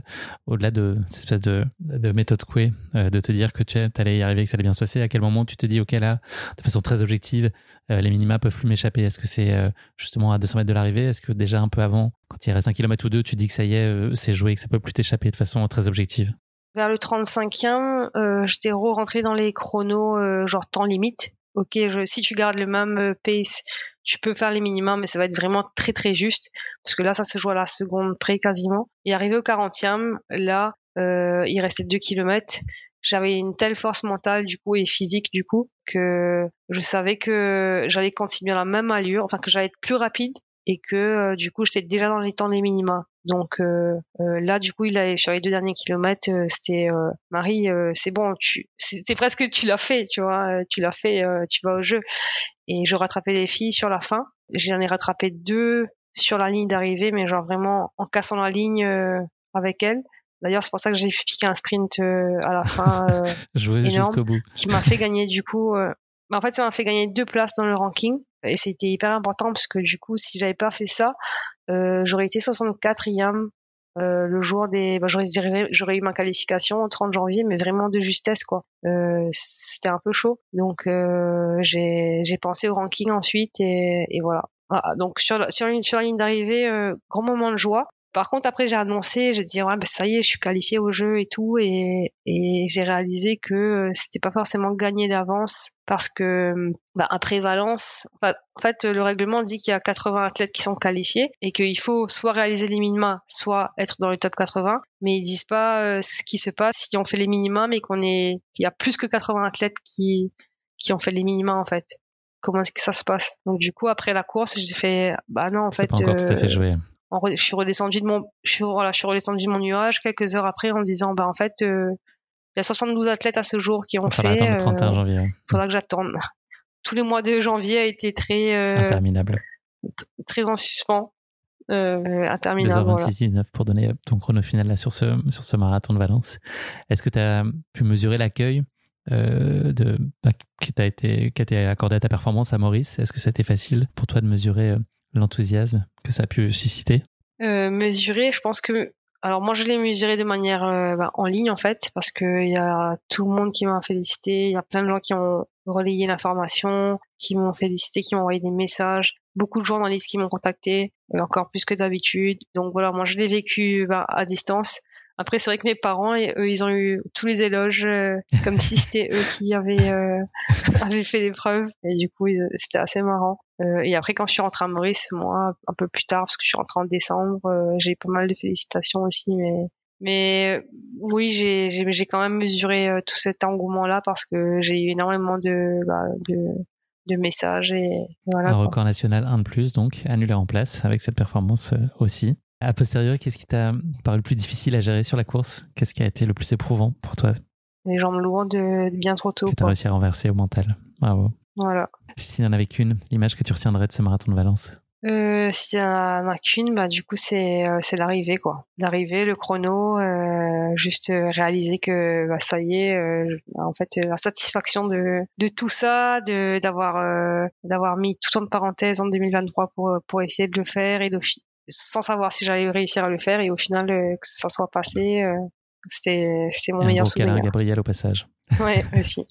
au-delà de cette espèce de, de méthode Coué, euh, de te dire que tu allais y arriver, que ça allait bien se passer, à quel moment tu te dis, OK, là, de façon très objective, euh, les minima peuvent plus m'échapper? Est-ce que c'est justement à 200 mètres de l'arrivée? Est-ce que déjà un peu avant, quand il reste un kilomètre ou deux, tu dis que ça y est, c'est joué, que ça peut plus t'échapper de façon très objective? Vers le 35e, j'étais re-rentré dans les chronos genre temps limite ok, je, si tu gardes le même pace, tu peux faire les minimums, mais ça va être vraiment très très juste, parce que là, ça se joue à la seconde près quasiment. Et arrivé au 40e, là, euh, il restait 2 km. J'avais une telle force mentale du coup et physique du coup que je savais que j'allais continuer à la même allure, enfin que j'allais être plus rapide et que euh, du coup j'étais déjà dans les temps des minima. Donc euh, euh, là du coup il a sur les deux derniers kilomètres c'était Marie c'est bon tu c'est presque tu l'as fait tu vois tu l'as fait tu vas au jeu et je rattrapais les filles sur la fin j'en ai rattrapé deux sur la ligne d'arrivée mais genre vraiment en cassant la ligne avec elles D'ailleurs, c'est pour ça que j'ai piqué un sprint à la fin Jouer jusqu'au bout. qui m'a fait gagner du coup. En fait, ça m'a fait gagner deux places dans le ranking et c'était hyper important parce que du coup, si j'avais pas fait ça, euh, j'aurais été 64e euh, le jour des. Bah, j'aurais, eu ma qualification au 30 janvier, mais vraiment de justesse quoi. Euh, c'était un peu chaud, donc euh, j'ai, pensé au ranking ensuite et, et voilà. Ah, donc sur la, sur, sur la ligne d'arrivée, euh, grand moment de joie. Par contre, après, j'ai annoncé, j'ai dit, ouais, bah, ça y est, je suis qualifié au jeu et tout, et, et j'ai réalisé que euh, c'était pas forcément gagné d'avance parce que, bah, après Valence, en fait, le règlement dit qu'il y a 80 athlètes qui sont qualifiés et qu'il faut soit réaliser les minima, soit être dans le top 80, mais ils disent pas euh, ce qui se passe si on fait les minima, mais qu'on est, qu'il y a plus que 80 athlètes qui, qui ont fait les minima, en fait comment est-ce que ça se passe? Donc du coup après la course, j'ai fait bah non en fait. Pas encore tout à fait euh, je suis redescendu de mon, je suis, voilà, je suis redescendu de mon nuage quelques heures après en me disant, bah en fait, euh, il y a 72 athlètes à ce jour qui ont fait. 31 euh, janvier. Il faudra que j'attende. Tous les mois de janvier a été très. Euh, interminable. Très en suspens. interminable. 2h26 19 pour donner ton chrono final là sur ce, sur ce marathon de Valence. Est-ce que tu as pu mesurer l'accueil de, bah, qui t'a été, qui a été accordé à ta performance à Maurice? Est-ce que ça a été facile pour toi de mesurer l'enthousiasme que ça a pu susciter? Euh, Mesurer, je pense que. Alors moi je l'ai mesuré de manière euh, bah, en ligne en fait parce qu'il y a tout le monde qui m'a félicité, il y a plein de gens qui ont relayé l'information, qui m'ont félicité, qui m'ont envoyé des messages, beaucoup de journalistes qui m'ont contacté, encore plus que d'habitude. Donc voilà, moi je l'ai vécu bah, à distance. Après, c'est vrai que mes parents, eux, ils ont eu tous les éloges, euh, comme si c'était eux qui avaient, euh, avaient fait l'épreuve. Et du coup, c'était assez marrant. Euh, et après, quand je suis rentrée à Maurice, moi, un peu plus tard, parce que je suis rentrée en décembre, euh, j'ai eu pas mal de félicitations aussi. Mais, mais oui, j'ai, quand même mesuré euh, tout cet engouement-là parce que j'ai eu énormément de, bah, de, de messages. Et voilà, un record national, un de plus, donc, annulé en place avec cette performance aussi. A posteriori, qu'est-ce qui t'a paru le plus difficile à gérer sur la course? Qu'est-ce qui a été le plus éprouvant pour toi? Les jambes lourdes, bien trop tôt. Tu as réussi à renverser au mental. Bravo. Voilà. S'il y en avait qu'une, l'image que tu retiendrais de ce marathon de Valence? Euh, S'il y en a qu'une, bah, du coup, c'est euh, c'est l'arrivée, quoi. L'arrivée, le chrono, euh, juste réaliser que bah, ça y est, euh, en fait, la satisfaction de, de tout ça, de d'avoir euh, d'avoir mis tout en parenthèse en 2023 pour, pour essayer de le faire et de, sans savoir si j'allais réussir à le faire et au final, que ça soit passé, c'était mon meilleur un souvenir. Gabriel au passage. Ouais, aussi.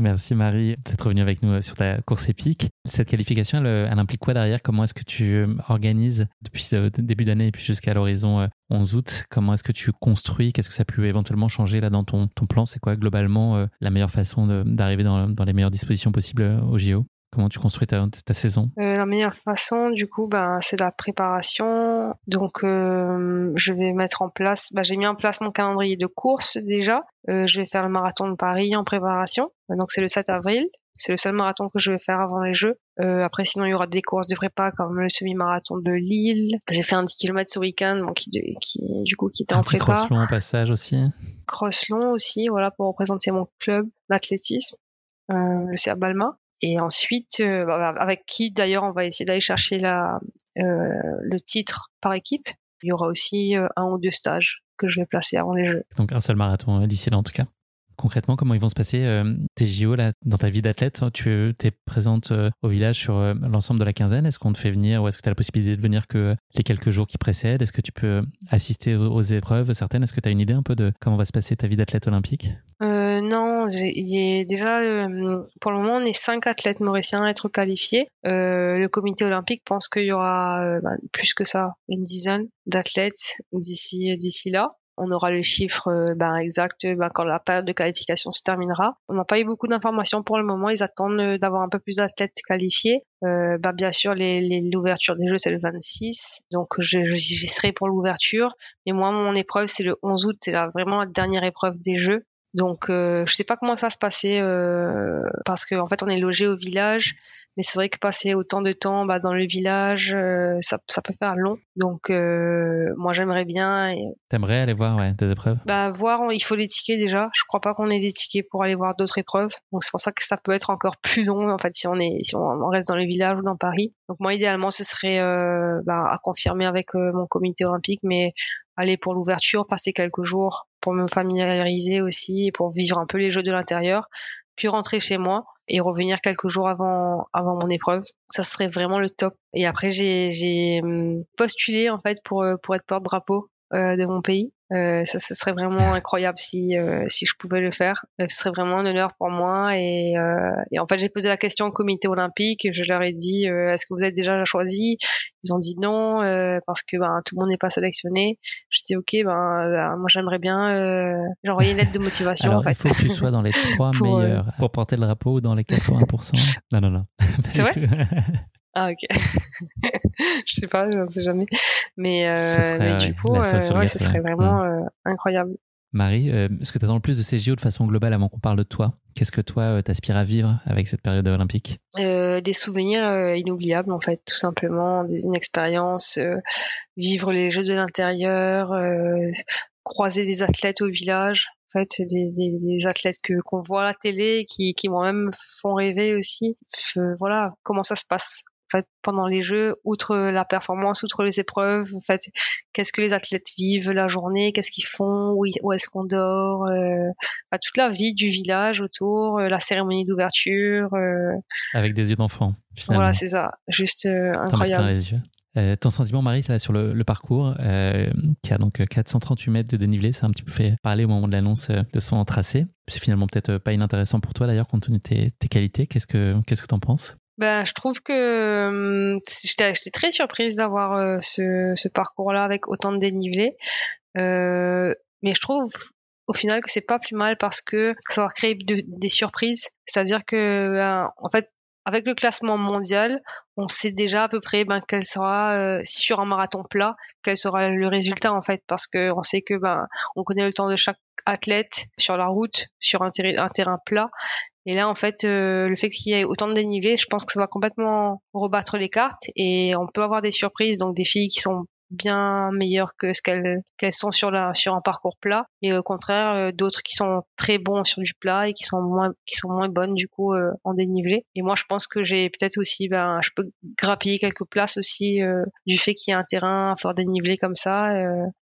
Merci Marie d'être venue avec nous euh, sur ta course épique. Cette qualification, elle, euh, elle implique quoi derrière? Comment est-ce que tu euh, organises depuis ce début d'année et puis jusqu'à l'horizon 11 août? Comment est-ce que tu construis? Qu'est-ce que ça peut éventuellement changer là dans ton, ton plan? C'est quoi globalement la meilleure façon d'arriver dans, dans, les meilleures dispositions possibles au JO Comment tu construis ta, ta saison? Euh, La meilleure façon, du coup, ben, c'est la préparation. Donc, euh, je vais mettre en place. Ben, j'ai mis en place mon calendrier de course déjà. Euh, je vais faire le marathon de Paris en préparation. Donc, c'est le 7 avril. C'est le seul marathon que je vais faire avant les Jeux. Euh, après, sinon, il y aura des courses de prépa comme le semi-marathon de Lille. J'ai fait un 10 km ce week-end, bon, qui, qui, du coup, qui était un en prépa. Cross long en passage aussi. Cross long aussi, voilà, pour représenter mon club d'athlétisme, euh, le CA Balma. Et ensuite, euh, bah, avec qui d'ailleurs on va essayer d'aller chercher la, euh, le titre par équipe. Il y aura aussi euh, un ou deux stages que je vais placer avant les Jeux. Donc un seul marathon d'ici là en tout cas. Concrètement, comment vont se passer tes JO là, dans ta vie d'athlète Tu es présente au village sur l'ensemble de la quinzaine Est-ce qu'on te fait venir ou est-ce que tu as la possibilité de venir que les quelques jours qui précèdent? Est-ce que tu peux assister aux épreuves certaines? Est-ce que tu as une idée un peu de comment va se passer ta vie d'athlète olympique? Euh, non, il déjà euh, pour le moment on est cinq athlètes mauriciens à être qualifiés. Euh, le comité olympique pense qu'il y aura euh, ben, plus que ça, une dizaine d'athlètes d'ici d'ici là. On aura les chiffres ben, exacts ben, quand la période de qualification se terminera. On n'a pas eu beaucoup d'informations pour le moment. Ils attendent d'avoir un peu plus d'athlètes qualifiés. Euh, ben, bien sûr, l'ouverture les, des Jeux, c'est le 26. Donc, je, serai pour l'ouverture. Mais moi, mon épreuve, c'est le 11 août. C'est vraiment la dernière épreuve des Jeux. Donc euh, je sais pas comment ça va se passer euh, parce qu'en en fait on est logé au village, mais c'est vrai que passer autant de temps bah, dans le village, euh, ça, ça, peut faire long. Donc euh, moi j'aimerais bien. Et... T'aimerais aller voir ouais, des épreuves? Bah voir, il faut les tickets déjà. Je crois pas qu'on ait des tickets pour aller voir d'autres épreuves. Donc c'est pour ça que ça peut être encore plus long en fait si on est si on reste dans le village ou dans Paris. Donc moi idéalement ce serait euh, bah, à confirmer avec mon comité olympique, mais aller pour l'ouverture, passer quelques jours pour me familiariser aussi et pour vivre un peu les jeux de l'intérieur, puis rentrer chez moi et revenir quelques jours avant avant mon épreuve. Ça serait vraiment le top. Et après j'ai hum, postulé en fait pour pour être porte-drapeau euh, de mon pays. Euh, ça, ça, serait vraiment incroyable si euh, si je pouvais le faire. Euh, ce serait vraiment un honneur pour moi. Et, euh, et en fait, j'ai posé la question au comité olympique. Je leur ai dit Est-ce que vous êtes déjà choisi? Ils ont dit non parce que ben tout le monde n'est pas sélectionné. Je dis ok, ben, ben moi j'aimerais bien. j'ai envoyé une lettre de motivation. Alors en fait. il faut que tu sois dans les trois meilleurs pour porter le drapeau ou dans les 80%. non non non. C'est vrai? ah ok. je sais pas, je ne sais jamais. Mais, euh, mais du coup, euh, ouais, ce serait vraiment mm. euh, incroyable. Marie, est-ce que tu attends le plus de ces JO de façon globale avant qu'on parle de toi? Qu'est-ce que toi, t'aspires à vivre avec cette période olympique? Des souvenirs inoubliables, en fait, tout simplement, des, une expérience, vivre les Jeux de l'intérieur, croiser des athlètes au village, en fait, des, des, des athlètes que qu'on voit à la télé, qui, qui moi-même font rêver aussi. voilà, comment ça se passe? Fait, pendant les Jeux, outre la performance, outre les épreuves, en fait, qu'est-ce que les athlètes vivent la journée, qu'est-ce qu'ils font, où, où est-ce qu'on dort, euh, bah, toute la vie du village autour, euh, la cérémonie d'ouverture. Euh... Avec des yeux d'enfant. Voilà, c'est ça, juste euh, incroyable. Les yeux. Ton sentiment, Marie, là, sur le, le parcours, qui a donc 438 mètres de dénivelé, ça a un petit peu fait parler au moment de l'annonce de son tracé. C'est finalement peut-être pas inintéressant pour toi d'ailleurs, compte tenu de tes, tes qualités. Qu'est-ce que qu'est-ce que t'en penses? Ben, je trouve que hum, j'étais très surprise d'avoir euh, ce, ce parcours-là avec autant de dénivelé. Euh, mais je trouve au final que c'est pas plus mal parce que ça va créer des surprises. C'est-à-dire que, ben, en fait, avec le classement mondial, on sait déjà à peu près ben, quel sera, euh, sur un marathon plat, quel sera le résultat en fait, parce que on sait que ben, on connaît le temps de chaque athlète sur la route, sur un terrain plat, et là, en fait, euh, le fait qu'il y ait autant de dénivelé, je pense que ça va complètement rebattre les cartes et on peut avoir des surprises, donc des filles qui sont bien meilleures que ce qu'elles sont sur la sur un parcours plat et au contraire euh, d'autres qui sont très bons sur du plat et qui sont moins qui sont moins bonnes du coup euh, en dénivelé. Et moi je pense que j'ai peut-être aussi ben je peux grappiller quelques places aussi euh, du fait qu'il y a un terrain fort dénivelé comme ça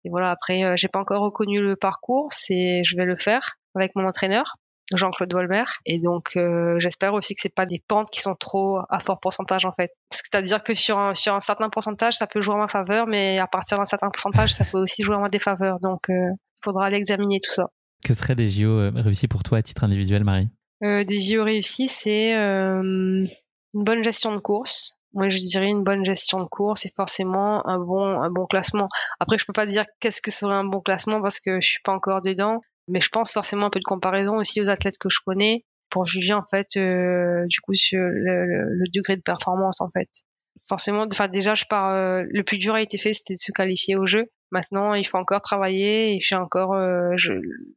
et voilà. Après j'ai pas encore reconnu le parcours c'est je vais le faire avec mon entraîneur Jean-Claude Wolmer. Et donc, euh, j'espère aussi que c'est pas des pentes qui sont trop à fort pourcentage, en fait. C'est-à-dire que sur un, sur un certain pourcentage, ça peut jouer en ma faveur, mais à partir d'un certain pourcentage, ça peut aussi jouer en ma défaveur. Donc, il euh, faudra aller examiner tout ça. Que seraient des JO euh, réussis pour toi à titre individuel, Marie? Des JO réussis, c'est une bonne gestion de course. Moi, je dirais une bonne gestion de course et forcément un bon, un bon classement. Après, je peux pas dire qu'est-ce que serait un bon classement parce que je suis pas encore dedans. Mais je pense forcément un peu de comparaison aussi aux athlètes que je connais pour juger en fait euh, du coup sur le, degré de performance en fait. Forcément, enfin déjà je pars. Euh, le plus dur a été fait, c'était de se qualifier au jeu. Maintenant, il faut encore travailler et j'ai encore. Euh,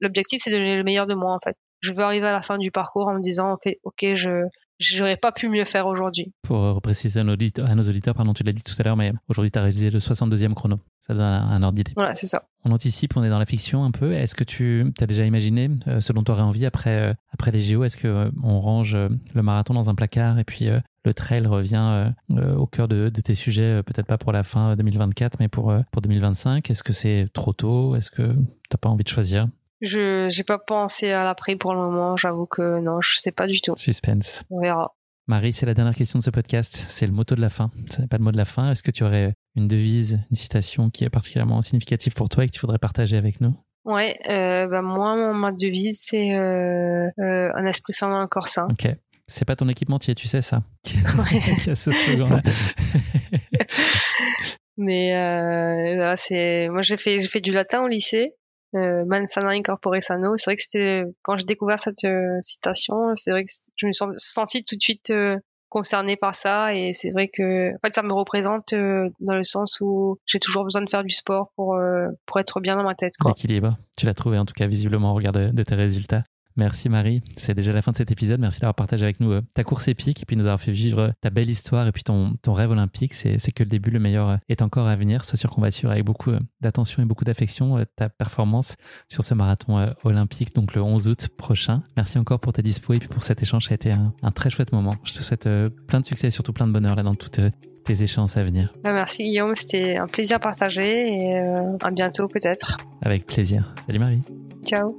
l'objectif, c'est de donner le meilleur de moi en fait. Je veux arriver à la fin du parcours en me disant, en fait, ok, je j'aurais pas pu mieux faire aujourd'hui. Pour repréciser à nos auditeurs, à nos auditeurs pardon, tu l'as dit tout à l'heure, mais aujourd'hui, tu as réalisé le 62e chrono. Ça donne un, ordre d'idée. Voilà, c'est ça. On anticipe, on est dans la fiction un peu. Est-ce que tu as déjà imaginé euh, ce dont tu aurais envie après, euh, après les JO Est-ce qu'on euh, on range le marathon dans un placard et puis le trail revient au cœur de, de tes sujets, peut-être pas pour la fin 2024, mais pour, pour 2025 Est-ce que c'est trop tôt? Est-ce que tu n'as pas envie de choisir? Je j'ai pas pensé à l'après pour le moment. J'avoue que non, je sais pas du tout. Suspense. On verra. Marie, c'est la dernière question de ce podcast. C'est le motto de la fin. Ce n'est pas le mot de la fin. Est-ce que tu aurais une devise, une citation qui est particulièrement significative pour toi et que tu voudrais partager avec nous? Ouais, euh, bah moi, ma devise, c'est euh, euh, un esprit sain dans un corps sain. Ok. C'est pas ton équipementier, tu sais ça. Ouais. ce slogan-là. Mais voilà, c'est moi j'ai fait j'ai fait du latin au lycée euh, Man incorpore sano. C'est vrai que c'était quand j'ai découvert cette euh, citation, c'est vrai que je me suis sentie tout de suite euh, concernée par ça et c'est vrai que en fait ça me représente euh, dans le sens où j'ai toujours besoin de faire du sport pour pour être bien dans ma tête. L'équilibre, tu l'as trouvé en tout cas visiblement au regard de tes résultats. Merci Marie, c'est déjà la fin de cet épisode. Merci d'avoir partagé avec nous euh, ta course épique et puis nous avoir fait vivre euh, ta belle histoire et puis ton, ton rêve olympique. C'est que le début, le meilleur euh, est encore à venir. Sois sûr qu'on va suivre avec beaucoup d'attention et beaucoup d'affection ta performance sur ce marathon olympique, donc le 11 août prochain. Merci encore pour ta dispo et puis pour cet échange. Ça a été un, un très chouette moment. Je te souhaite plein de succès et surtout plein de bonheur là dans toutes tes échanges à venir. Bah, merci Guillaume, c'était un plaisir partagé et à bientôt peut-être. Avec plaisir. Salut Marie. Ciao.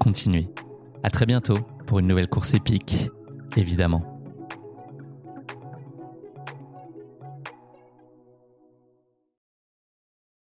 continuez. À très bientôt pour une nouvelle course épique, évidemment.